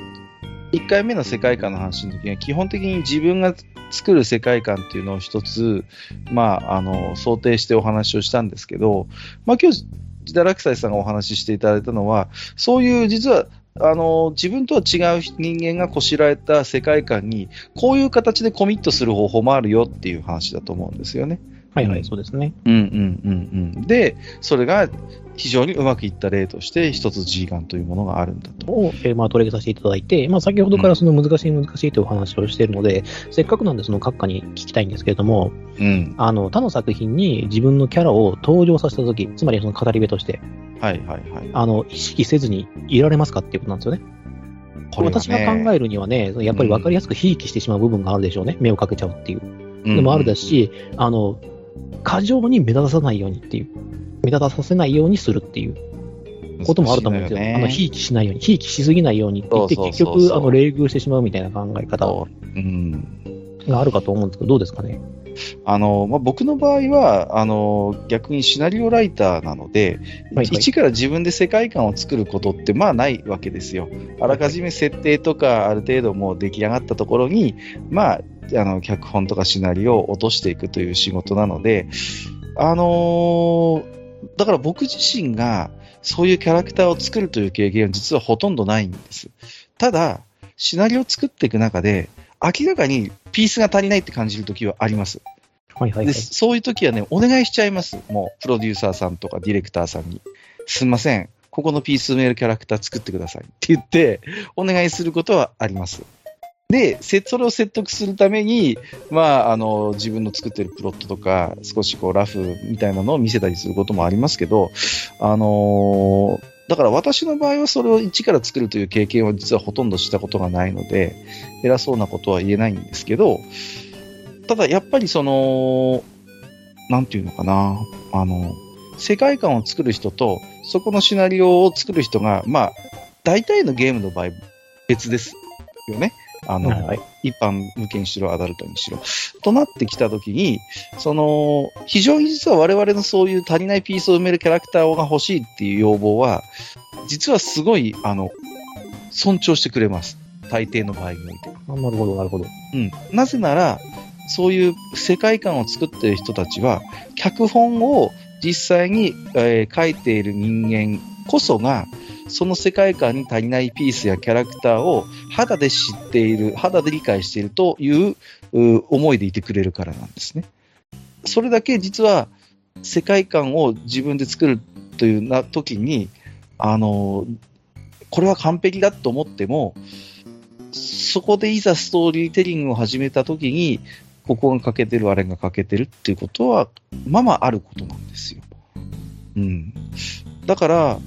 1回目の世界観の話の時には、基本的に自分が作る世界観っていうのを一つ、まあ、あの、想定してお話をしたんですけど、まあ今日、ジダラクサイさんがお話ししていただいたのは、そういう実は、あの、自分とは違う人間がこしらえた世界観に、こういう形でコミットする方法もあるよっていう話だと思うんですよね。はいはい、そうですね。うんうんうんうん。で、それが非常にうまくいった例として、一つ G ガンというものがあるんだと。を、えーまあ、取り上げさせていただいて、まあ、先ほどからその難しい難しいというお話をしているので、せっかくなんでその閣下に聞きたいんですけれども、うん。あの、他の作品に自分のキャラを登場させたとき、つまりその語り部として、はいはいはい。あの、意識せずにいられますかっていうことなんですよね。これがね私が考えるにはね、やっぱり分かりやすくひいきしてしまう部分があるでしょうね。目をかけちゃうっていう。のもあるですし、あの、過剰に目立たさないようにっていう、目立たさせないようにするっていうこともあると思うんですよ。あの、ひいきしないように、ひいきしすぎないようにって言って、結局、あの、冷遇してしまうみたいな考え方そううん。があるかと思うんですけど、どうですかね？あの、まあ、僕の場合は、あの、逆にシナリオライターなので、はいはい一から自分で世界観を作ることって、まあないわけですよ。あらかじめ設定とか、ある程度もう出来上がったところに、まあ、あの、脚本とかシナリオを落としていくという仕事なので、あのーだから僕自身が、そういうキャラクターを作るという経験は実はほとんどないんです。ただ、シナリオを作っていく中で、明らかにピースが足りないって感じるときはあります。で、はいはいはい。そういう時はね、お願いしちゃいます。もう、プロデューサーさんとかディレクターさんに。すみません。ここのピースメールキャラクター作ってくださいって言って、お願いすることはあります。で、それを説得するために、まあ、あの、自分の作ってるプロットとか、少しこう、ラフみたいなのを見せたりすることもありますけど、あのーだから私の場合はそれを一から作るという経験は実はほとんどしたことがないので、偉そうなことは言えないんですけど、ただやっぱりその、なんていうのかな、あの、世界観を作る人と、そこのシナリオを作る人が、まあ、大体のゲームの場合、別ですよね。あの、はいはい一般向けにしろ、アダルトにしろ。となってきたときに、その、非常に実は我々のそういう足りないピースを埋めるキャラクターが欲しいっていう要望は、実はすごい、あの、尊重してくれます。大抵の場合において。あなるほど、なるほど。うん。なぜなら、そういう世界観を作っている人たちは、脚本を実際に、えー書いている人間こそが、その世界観に足りないピースやキャラクターを肌で知っている、肌で理解しているという思いでいてくれるからなんですね。それだけ実は世界観を自分で作るというな時に、あの、これは完璧だと思っても、そこでいざストーリーテリングを始めた時に、ここが欠けてる、あれが欠けてるっていうことは、ままああることなんですよ。うん。だから、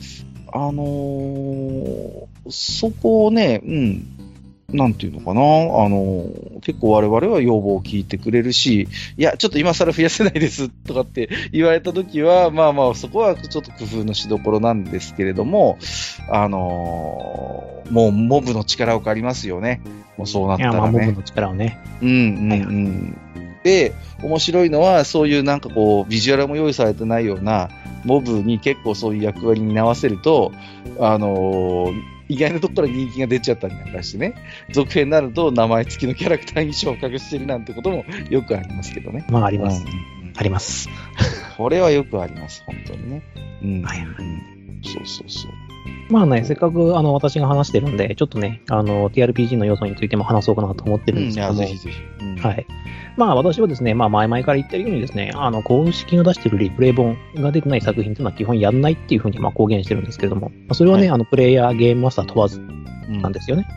あのーそこをね、うん、なんていうのかな、あのー結構我々は要望を聞いてくれるし、いや、ちょっと今更増やせないですとかって言われたときは、まあまあ、そこはちょっと工夫のしどころなんですけれども、あのーもうモブの力を借りますよね。もうそうなっいや、まあ、たらね。モブの力をね。うんうんうん。で、面白いのは、そういうなんかこう、ビジュアルも用意されてないような、モブに結構そういう役割に合わせると、あのー意外なところから人気が出ちゃったりなんかしてね、続編になると名前付きのキャラクターに昇格してるなんてこともよくありますけどね。まあ、あります。うんうんうんあります。これはよくあります、本当にね。うん。はいはいうんそうそうそう。まあね、せっかくあの私が話してるんで、ちょっとね、あの、TRPG の要素についても話そうかなと思ってるんですけども、ぜひぜひ。うんはい。まあ私はですね、まあ前々から言ってるようにですね、あの、公式が出してるリプレイ本が出てない作品っていうのは基本やんないっていうふうにまあ公言してるんですけれども、まあそれはね、はいあの、プレイヤー、ゲームマスター問わずうんなんですよね。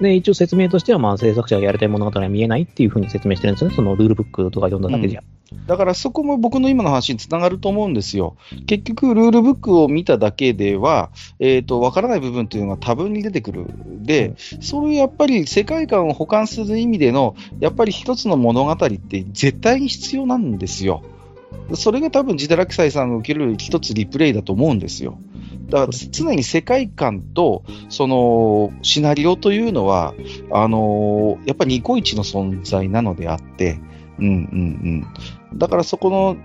で、一応説明としては、まあ制作者がやりたい物語は見えないっていうふうに説明してるんですよね。そのルールブックとか読んだだけじゃ。だからそこも僕の今の話につながると思うんですよ。結局、ルールブックを見ただけでは、えっ、と、わからない部分というのが多分に出てくる。で、そういうやっぱり世界観を補完する意味での、やっぱり一つの物語って絶対に必要なんですよ。それが多分、ジダラクサイさんが受ける一つリプレイだと思うんですよ。だから常に世界観と、その、シナリオというのは、あのやっぱりニコイチの存在なのであって、うんうんうん。だからそこの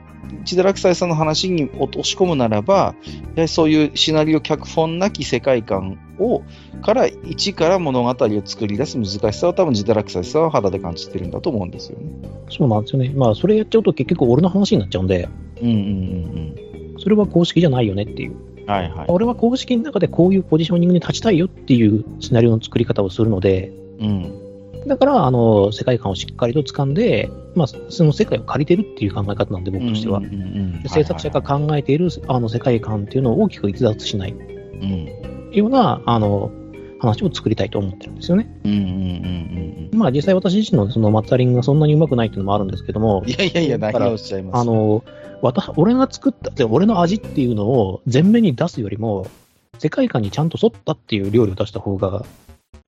千田落斎さんの話に落とし込むならば、やはりそういうシナリオ脚本なき世界観を、から一から物語を作り出す難しさを多分自田落斎さんは肌で感じてるんだと思うんですよね。そうなんですよね。まあ、それやっちゃうと結局俺の話になっちゃうんで、うんうんうんそれは公式じゃないよねっていう。うん。はいはい。俺は公式の中でこういうポジショニングに立ちたいよっていうシナリオの作り方をするので、うん。だから、あの、世界観をしっかりと掴んで、まあ、その世界を借りてるっていう考え方なんで、僕としては。制作者が考えているあの世界観っていうのを大きく逸脱しないうんようなあの話を作りたいと思ってるんですよね。うんうんうんうんまあ実際私自身のそのマッタリングがそんなに上手くないっていうのもあるんですけどもうん。い、やいやいや、何をおっしゃいますあの、私俺が作った、俺の味っていうのを前面に出すよりも、世界観にちゃんと沿ったっていう料理を出した方が、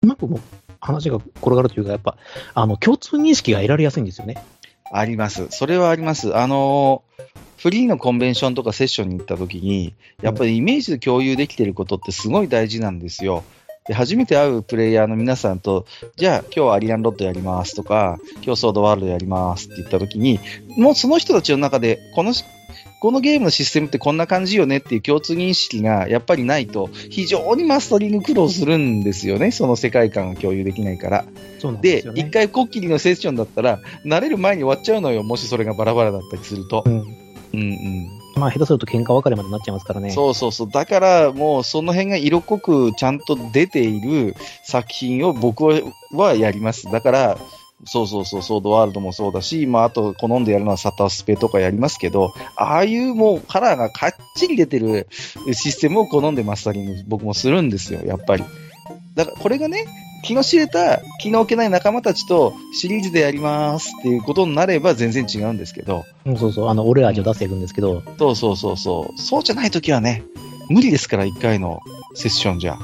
うまくも話が転がるというか、やっぱ、あの、共通認識が得られやすいんですよね。あります。それはあります。あのフリーのコンベンションとかセッションに行った時に、やっぱりイメージで共有できてることってすごい大事なんですよ。で初めて会うプレイヤーの皆さんと、じゃあ今日はアリアンロッドやりますとか、今日ソードワールドやりますって言った時に、もうその人たちの中で、このこのゲームのシステムってこんな感じよねっていう共通認識がやっぱりないと、非常にマスタリング苦労するんですよね、その世界観を共有できないから。でね。一回こっきりのセッションだったら、慣れる前に終わっちゃうのよ、もしそれがバラバラだったりするとう。ん。うんうん。まあ下手すると喧嘩別れまでになっちゃいますからね。そうそうそう。だから、もうその辺が色濃くちゃんと出ている作品を僕ははやります。だから、そうそうそう、ソードワールドもそうだし、まあ、あと、好んでやるのはサタスペとかやりますけど、ああいうもうカラーがかっちり出てるシステムを好んでマスタリング僕もするんですよ、やっぱり。だから、これがね、気の知れた、気の置けない仲間たちとシリーズでやりますっていうことになれば全然違うんですけど、うんそうそう、あの、俺味を出していくんですけど、そうそうそうそう。そうじゃないときはね、無理ですから、一回のセッションじゃ。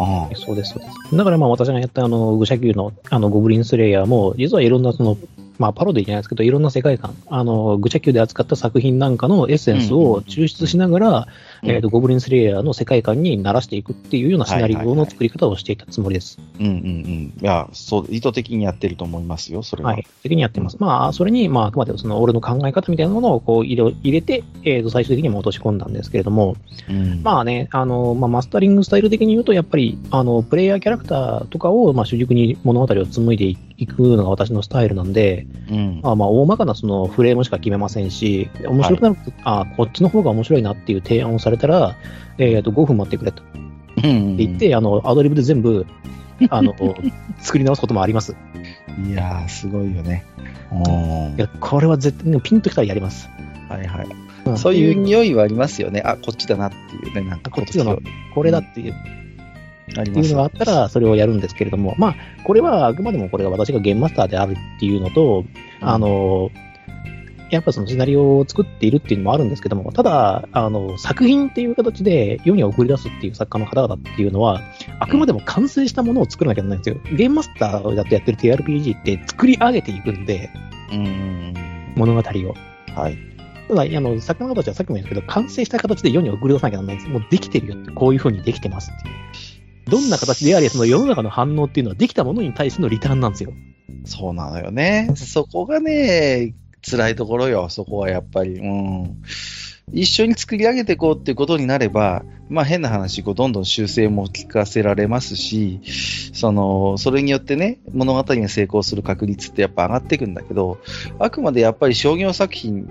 うん。そうです、そうです。だからまあ私がやったあの、愚者級のあの、ゴブリンスレイヤーも、実はいろんなその、まあパロディじゃないですけど、いろんな世界観、あの、愚者級で扱った作品なんかのエッセンスを抽出しながら、うんえっ、と、ゴブリンスレイヤーの世界観に慣らしていくっていうようなシナリオの作り方をしていたつもりです。うんうんうん。いや、そう、意図的にやってると思いますよ、それは。はい。的にやってます。まあ、それに、まあ、あくまでその、俺の考え方みたいなものをこう入れ入れて、えっ、と、最終的にも落とし込んだんですけれども、うん。まあね、あの、まあ、マスタリングスタイル的に言うと、やっぱり、あの、プレイヤーキャラクターとかを、まあ、主軸に物語を紡いでいくのが私のスタイルなんで、うん。まあ、まあ、大まかなそのフレームしか決めませんし、面白くなる、あ、こっちの方が面白いなっていう提案をされたら、えっ、と、5分待ってくれとうん言って、あの、アドリブで全部、あの、作り直すこともあります。いやー、すごいよね。うん。いや、これは絶対、ピンときたらやります。はいはい。うんそういうって匂いはありますよね。あ、こっちだなっていうね、なんかこっちだなこれだっていう、ありますっていうのがあったら、それをやるんですけれども、まあ、これはあくまでもこれが私がゲームマスターであるっていうのと、あ、の、やっぱそのシナリオを作っているっていうのもあるんですけども、ただ、あの、作品っていう形で世に送り出すっていう作家の方々っていうのは、あくまでも完成したものを作らなきゃならないんですよ。ゲームマスターだとやってる TRPG って作り上げていくんで、うん。物語を。はい。ただ、あの、作家の方たちはさっきも言ったけど、完成した形で世に送り出さなきゃならないんです。もうできてるよって、こういう風にできてますっていう。どんな形であれ、その世の中の反応っていうのはできたものに対してのリターンなんですよ。そうなのよね。そこがね、辛いところよ、そこはやっぱり。うん。一緒に作り上げていこうっていうことになれば、まあ変な話、こうどんどん修正も聞かせられますし、その、それによってね、物語が成功する確率ってやっぱ上がっていくんだけど、あくまでやっぱり商業作品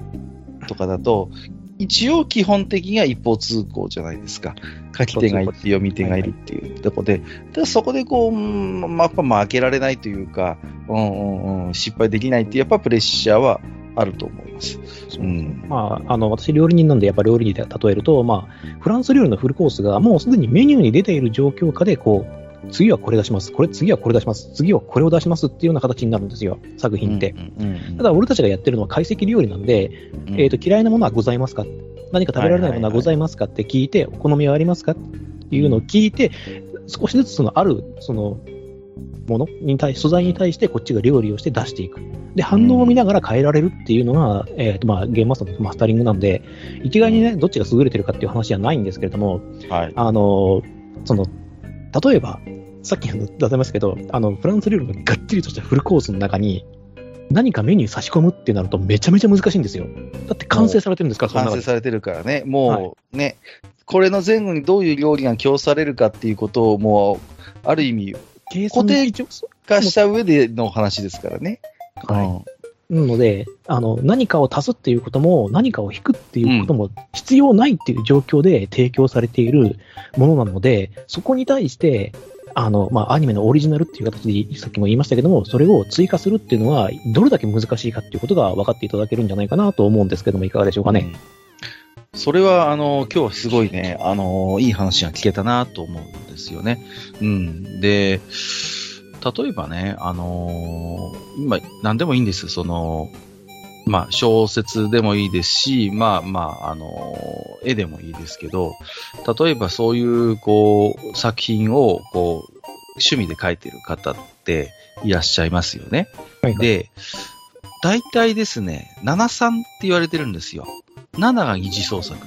とかだと、一応基本的には一方通行じゃないですか。書き手がいて読み手がいるっていうところで、でそこでこう、うんまあ、やっぱ負けられないというか、うんうんうん、失敗できないっていうやっぱプレッシャーはあると思います。うん。まあ、あの、私料理人なんで、やっぱ料理人で例えると、まあ、フランス料理のフルコースがもうすでにメニューに出ている状況下で、こう、次はこれ出します。これ、次はこれ出します。次はこれを出しますっていうような形になるんですよ。作品って。うんうんうんただ、俺たちがやってるのは解析料理なんで、うんえっ、と、嫌いなものはございますか？何か食べられないものはございますか？って聞いて、お好みはありますか？っていうのを聞いて、少しずつそのある、その、ものに対し、素材に対してこっちが料理をして出していく。で、反応を見ながら変えられるっていうのが、えっ、と、まあ、ゲームマスターのマスタリングなんで、一概にね、どっちが優れてるかっていう話じゃないんですけれども、はい。あの、その、例えば、さっき出せましたけど、あの、フランス料理のがっちりとしたフルコースの中に、何かメニュー差し込むってなるとめちゃめちゃ難しいんですよ。だって完成されてるんですから、完成されてるからね。もうね、これの前後にどういう料理が供されるかっていうことをもう、ある意味、固定化した上での話ですからね。はい。なので、あの、何かを足すっていうことも、何かを引くっていうことも必要ないっていう状況で提供されているものなので、そこに対して、あの、まあ、アニメのオリジナルっていう形で、さっきも言いましたけども、それを追加するっていうのは、どれだけ難しいかっていうことが分かっていただけるんじゃないかなと思うんですけども、いかがでしょうかね？うんそれは、あの、今日はすごいね、あの、いい話が聞けたなと思うんですよね。うん。で、例えばね、あのー、今、何でもいいんです。その、まあ、小説でもいいですし、まあまあ、あのー、絵でもいいですけど、例えばそういう、こう、作品を、こう、趣味で描いてる方っていらっしゃいますよね。はい、で、大体ですね、73って言われてるんですよ。7が二次創作。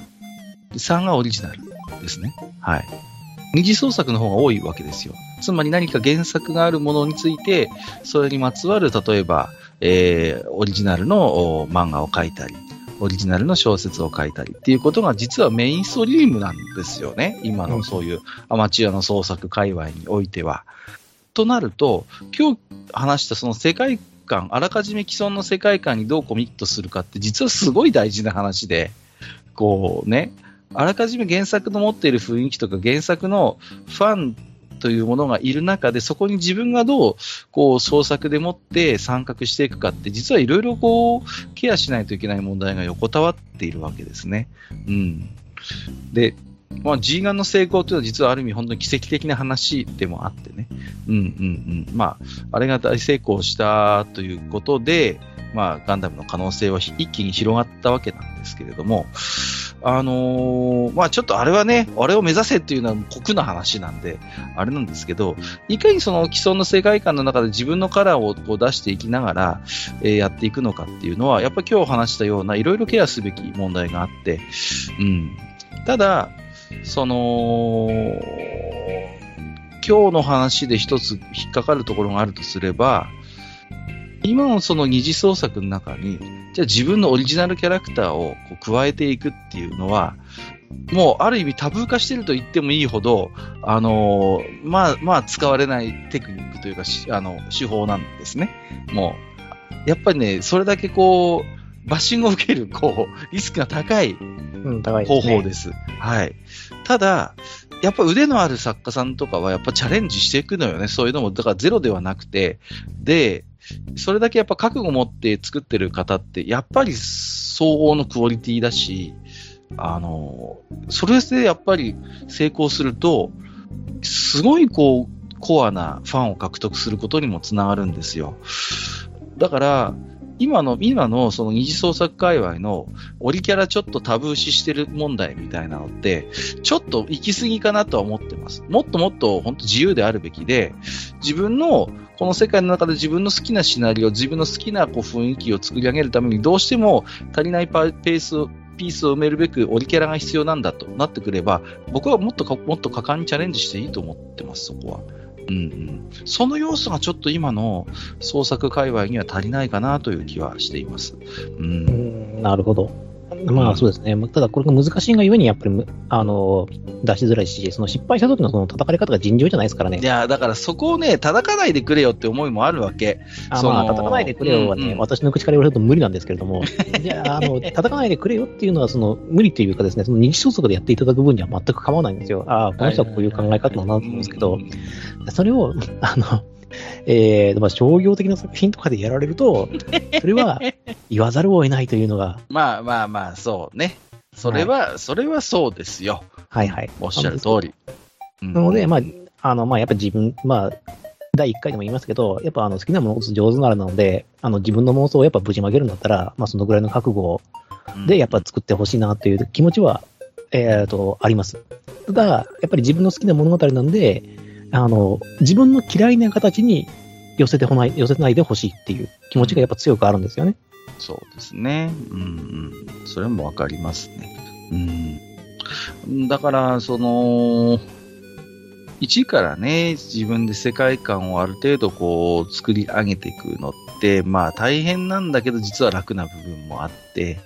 3がオリジナルですね。はい。二次創作の方が多いわけですよ。つまり何か原作があるものについて、それにまつわる、例えば、えー、オリジナルの漫画を描いたり、オリジナルの小説を書いたりっていうことが実はメインストリームなんですよね。今のそういうアマチュアの創作界隈においては。となると、今日話したその世界観、あらかじめ既存の世界観にどうコミットするかって実はすごい大事な話で、こうね、あらかじめ原作の持っている雰囲気とか原作のファンというものがいる中で、そこに自分がどう、こう、創作でもって参画していくかって、実はいろいろこう、ケアしないといけない問題が横たわっているわけですね。うん。で、まあ、G ガンの成功というのは実はある意味本当に奇跡的な話でもあってね。うんうんうん。まあ、あれが大成功したということで、まあ、ガンダムの可能性は一気に広がったわけなんですけれども、あのー、まあちょっとあれはね、あれを目指せっていうのは酷な話なんで、あれなんですけど、いかにその既存の世界観の中で自分のカラーをこう出していきながら、えー、やっていくのかっていうのは、やっぱ今日話したようないろいろケアすべき問題があって、うん。ただ、その、今日の話で一つ引っかかるところがあるとすれば、今のその二次創作の中に、じゃあ自分のオリジナルキャラクターをこう加えていくっていうのは、もうある意味タブー化してると言ってもいいほど、あのー、まあ、まあ使われないテクニックというか、あの、手法なんですね。もう、やっぱりね、それだけこう、バッシングを受ける、こう、リスクが高い方法です。はい。ただ、やっぱ腕のある作家さんとかはやっぱチャレンジしていくのよね。そういうのも、だからゼロではなくて、で、それだけやっぱ覚悟を持って作ってる方って、やっぱり相応のクオリティだし、あの、それでやっぱり成功すると、すごいこう、コアなファンを獲得することにもつながるんですよ。だから、今の、今のその二次創作界隈のオリキャラちょっとタブー視してる問題みたいなのって、ちょっと行き過ぎかなとは思ってます。もっともっと本当自由であるべきで、自分のこの世界の中で自分の好きなシナリオ、自分の好きなこう雰囲気を作り上げるためにどうしても足りないペースをピースを埋めるべくオリキャラが必要なんだとなってくれば、僕はもっともっと果敢にチャレンジしていいと思ってます、そこは。うん、その要素がちょっと今の創作界隈には足りないかなという気はしています。うん、なるほど。まあそうですね。ただこれが難しいがゆえに、やっぱり、あの、出しづらいし、その失敗した時のその叩かれ方が尋常じゃないですからね。いや、だからそこをね、叩かないでくれよって思いもあるわけ。あまあ、叩かないでくれよはね、うんうん、私の口から言われると無理なんですけれども、じゃあ、あの、叩かないでくれよっていうのは、その、無理というかですね、その二次創作でやっていただく分には全く構わないんですよ。ああ、この人はこういう考え方だと思うんですけど、それを、あの、えー、まあ、商業的な作品とかでやられると、それは言わざるを得ないというのが。まあまあまあ、そうね。それは、はい、それはそうですよ。はいはい。おっしゃる通り。なので、まあ、あの、まあ、やっぱ自分、まあ、第1回でも言いますけど、やっぱあの好きなものを上手ならなので、あの自分の妄想をやっぱぶちまけるんだったら、まあそのぐらいの覚悟でやっぱ作ってほしいなっていう気持ちは、えっ、と、あります。ただ、やっぱり自分の好きな物語なんで、あの、自分の嫌いな形に寄せてこない、寄せないでほしいっていう気持ちがやっぱ強くあるんですよね。そうですね。うんうん。それもわかりますね。うん。だから、その、一からね、自分で世界観をある程度こう作り上げていくのって、まあ大変なんだけど実は楽な部分もあって、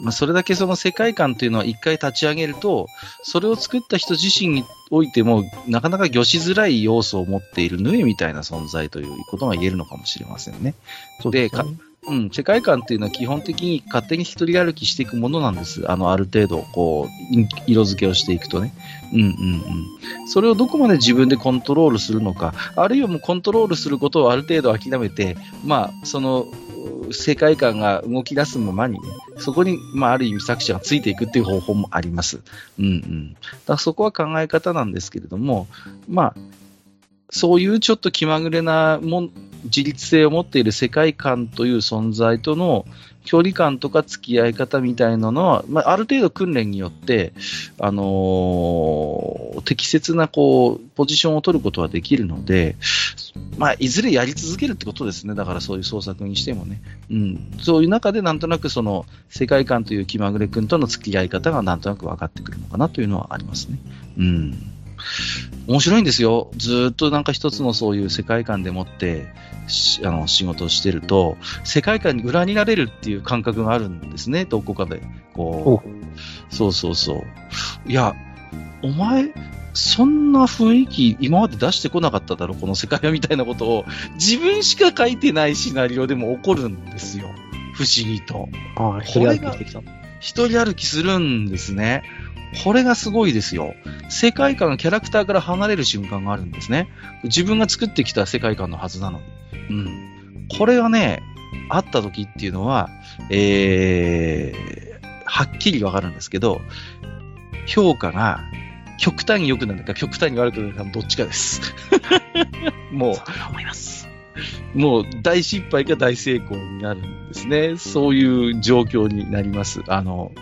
まあ、それだけその世界観というのは一回立ち上げると、それを作った人自身においても、なかなか魚しづらい要素を持っているヌエみたいな存在ということが言えるのかもしれませんね。で、ね、うん、世界観っていうのは基本的に勝手に一人歩きしていくものなんです。あの、ある程度、こう、色付けをしていくとね。うんうんうん。それをどこまで自分でコントロールするのか、あるいはもうコントロールすることをある程度諦めて、まあ、その、世界観が動き出すままにね、そこに、まあ、ある意味作者がついていくっていう方法もあります。うんうん。だからそこは考え方なんですけれども、まあ、そういうちょっと気まぐれなもん自立性を持っている世界観という存在との距離感とか付き合い方みたいなのは、まあ、ある程度訓練によって、あのー、適切なこうポジションを取ることはできるので、まあ、いずれやり続けるってことですね。だからそういう創作にしてもね。うん。そういう中でなんとなくその世界観という気まぐれ君との付き合い方がなんとなく分かってくるのかなというのはありますね。うん。面白いんですよ。ずっとなんか一つのそういう世界観でもってあの仕事をしてると、世界観に裏になれるっていう感覚があるんですね、どこかで。こう。そうそうそう。いや、お前、そんな雰囲気今まで出してこなかっただろ、この世界はみたいなことを自分しか書いてないシナリオでも起こるんですよ。不思議と。ああ、一人歩きしてきた。一人歩きするんですね。これがすごいですよ。世界観がキャラクターから離れる瞬間があるんですね。自分が作ってきた世界観のはずなのに。うん。これがね、あった時っていうのは、えー、はっきりわかるんですけど、評価が極端に良くなるか極端に悪くなるかどっちかです。もう、思います。もう大失敗か大成功になるんですね。そういう状況になります。あの、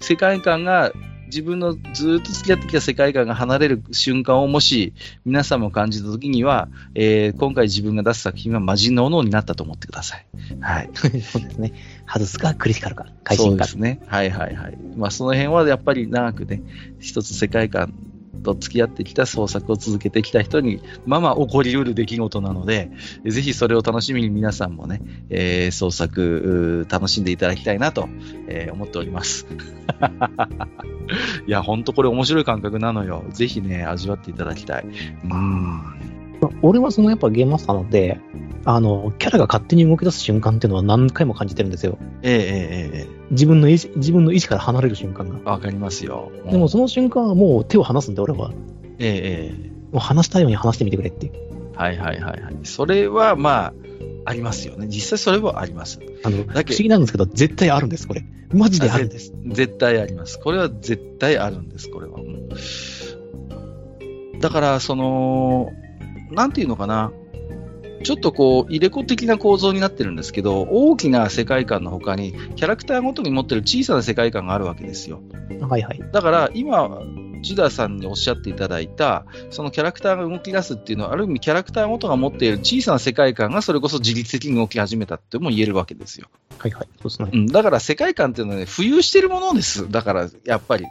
世界観が自分のずっと付き合ってきた世界観が離れる瞬間をもし皆さんも感じたときには、えー、今回自分が出す作品は魔人の斧になったと思ってください。はい。そうですね。外すかクリティカルか、会心か。そうですね。はいはいはい。まあその辺はやっぱり長くね、一つ世界観と付き合ってきた創作を続けてきた人に、まあま起こりうる出来事なので、ぜひそれを楽しみに皆さんもね、えー、創作、楽しんでいただきたいなと、えー、思っております。いや、ほんとこれ面白い感覚なのよ。ぜひね、味わっていただきたい。うん。俺はそのやっぱゲームマスターなので、あの、キャラが勝手に動き出す瞬間っていうのは何回も感じてるんですよ。ええええ自分の意自分の意思から離れる瞬間が。わかりますよ。でもその瞬間はもう手を離すんで、俺は。ええもう離したいように離してみてくれっていう。はいはいはいはい。それはまあ、ありますよね。実際それはあります。あの、だけ不思議なんですけど、絶対あるんです、これ。マジであるんです。絶対あります。これは絶対あるんです、これは。だから、その、なんていうのかな。ちょっとこう、入れ子的な構造になってるんですけど、大きな世界観の他に、キャラクターごとに持ってる小さな世界観があるわけですよ。はいはい。だから、今、ジダさんにおっしゃっていただいた、そのキャラクターが動き出すっていうのは、ある意味キャラクターごとが持っている小さな世界観がそれこそ自律的に動き始めたっても言えるわけですよ。はいはい。そうですね。うん。だから世界観っていうのはね、浮遊してるものです。だから、やっぱり。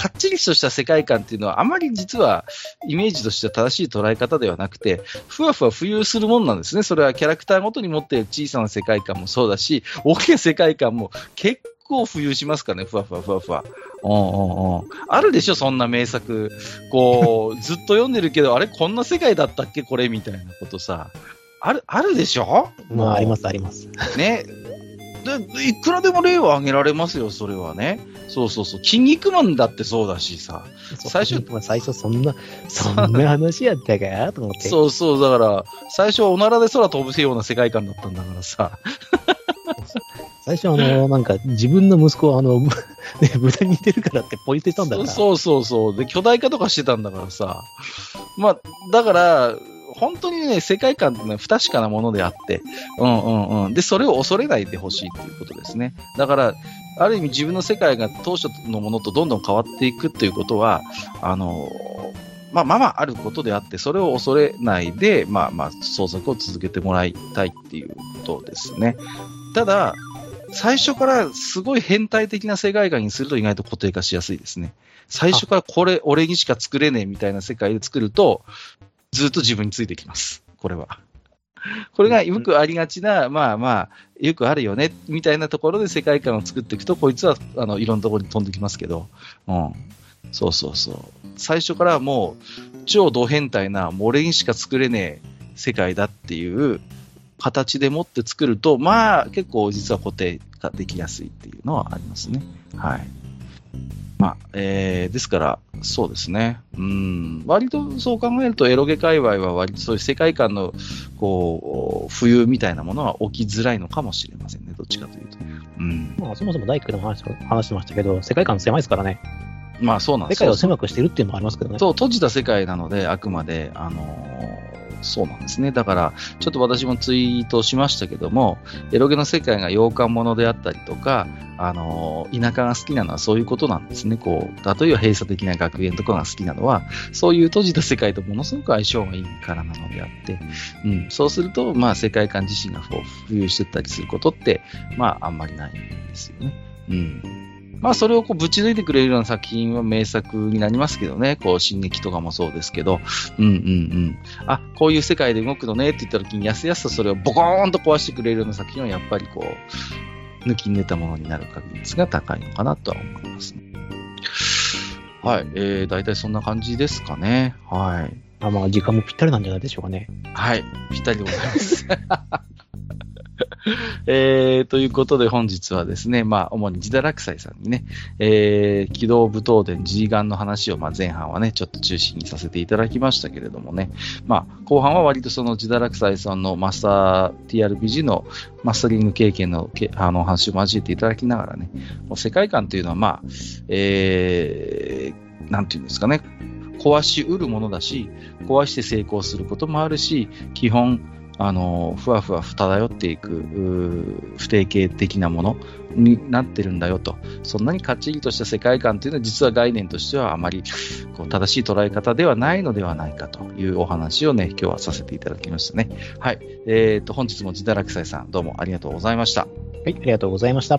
かっちりとした世界観っていうのは、あまり実はイメージとしては正しい捉え方ではなくて、ふわふわ浮遊するもんなんですね。それはキャラクターごとに持っている小さな世界観もそうだし、大きな世界観も結構浮遊しますからね、ふわふわふわふわ。うんうんうん。あるでしょ、そんな名作。こう、ずっと読んでるけど、あれ、こんな世界だったっけ、これ？みたいなことさ。ある、あるでしょ？まあ、あります、あります。ね。で、いくらでも例を挙げられますよ、それはね。そうそうそう。筋肉マンだってそうだしさ。最初、最初そんな、そんな話やったかと思って。そうそう、だから、最初はおならで空飛ぶせような世界観だったんだからさ。最初あの、なんか自分の息子はあの、ね、豚に似てるからってポイ捨てたんだから。そうそうそう。で、巨大化とかしてたんだからさ。まあ、だから、本当にね、世界観ってのは不確かなものであって、うんうんうん。で、それを恐れないでほしいっていうことですね。だから、ある意味自分の世界が当初のものとどんどん変わっていくっていうことは、あの、まあままああることであって、それを恐れないで、まあまあ創作を続けてもらいたいっていうことですね。ただ、最初からすごい変態的な世界観にすると意外と固定化しやすいですね。最初からこれ、俺にしか作れねえみたいな世界で作ると、ずっと自分についてきます。これは。これがよくありがちな、まあまあ、よくあるよね、みたいなところで世界観を作っていくと、こいつは、あの、いろんなところに飛んできますけど、うん。そうそうそう。最初からもう、超ド変態な、もう俺にしか作れねえ世界だっていう形でもって作ると、まあ、結構実は固定ができやすいっていうのはありますね。はい。まあ、えー、ですから、そうですね。うん。割とそう考えると、エロゲ界隈は割とそういう世界観の、こう、浮遊みたいなものは起きづらいのかもしれませんね。どっちかというと。うん。まあ、そもそも大工でも話話してましたけど、世界観狭いですからね。まあそうなんです世界を狭くしてるっていうのもありますけどね。そう、閉じた世界なので、あくまで、あのーそうなんですね。だから、ちょっと私もツイートしましたけども、エロゲの世界が洋館ものであったりとか、あの、田舎が好きなのはそういうことなんですね。こう、例えば閉鎖的な学園とかが好きなのは、そういう閉じた世界とものすごく相性がいいからなのであって、うん、そうすると、まあ、世界観自身が浮遊してったりすることって、まあ、あんまりないんですよね。うん。まあ、それをこうぶち抜いてくれるような作品は名作になりますけどね。こう、進撃とかもそうですけど。うんうんうん。あ、こういう世界で動くのねって言った時に、やすやすとそれをボコーンと壊してくれるような作品は、やっぱりこう、抜きん出たものになる確率が高いのかなとは思いますね。はい。えー、大体そんな感じですかね。はい。あまあ、時間もぴったりなんじゃないでしょうかね。はい。ぴったりでございます。えー、ということで本日はですね、まあ、主に自堕落斎さんにね、えー、軌道武闘伝 G ガンの話を、まあ、前半はね、ちょっと中心にさせていただきましたけれどもね、まあ、後半は割とその自堕落斎さんのマスター TRPG のマスタリング経験のけあの話を交えていただきながらね、もう世界観というのは、まあ、えー、なんていうんですかね、壊しうるものだし、壊して成功することもあるし、基本、あの、ふわふわ漂っていく、不定形的なものになってるんだよと。そんなにかっちりとした世界観というのは実は概念としてはあまりこう正しい捉え方ではないのではないかというお話をね、今日はさせていただきましたね。はい。え、ー、と、本日も自堕落斎さんどうもありがとうございました。はい、ありがとうございました。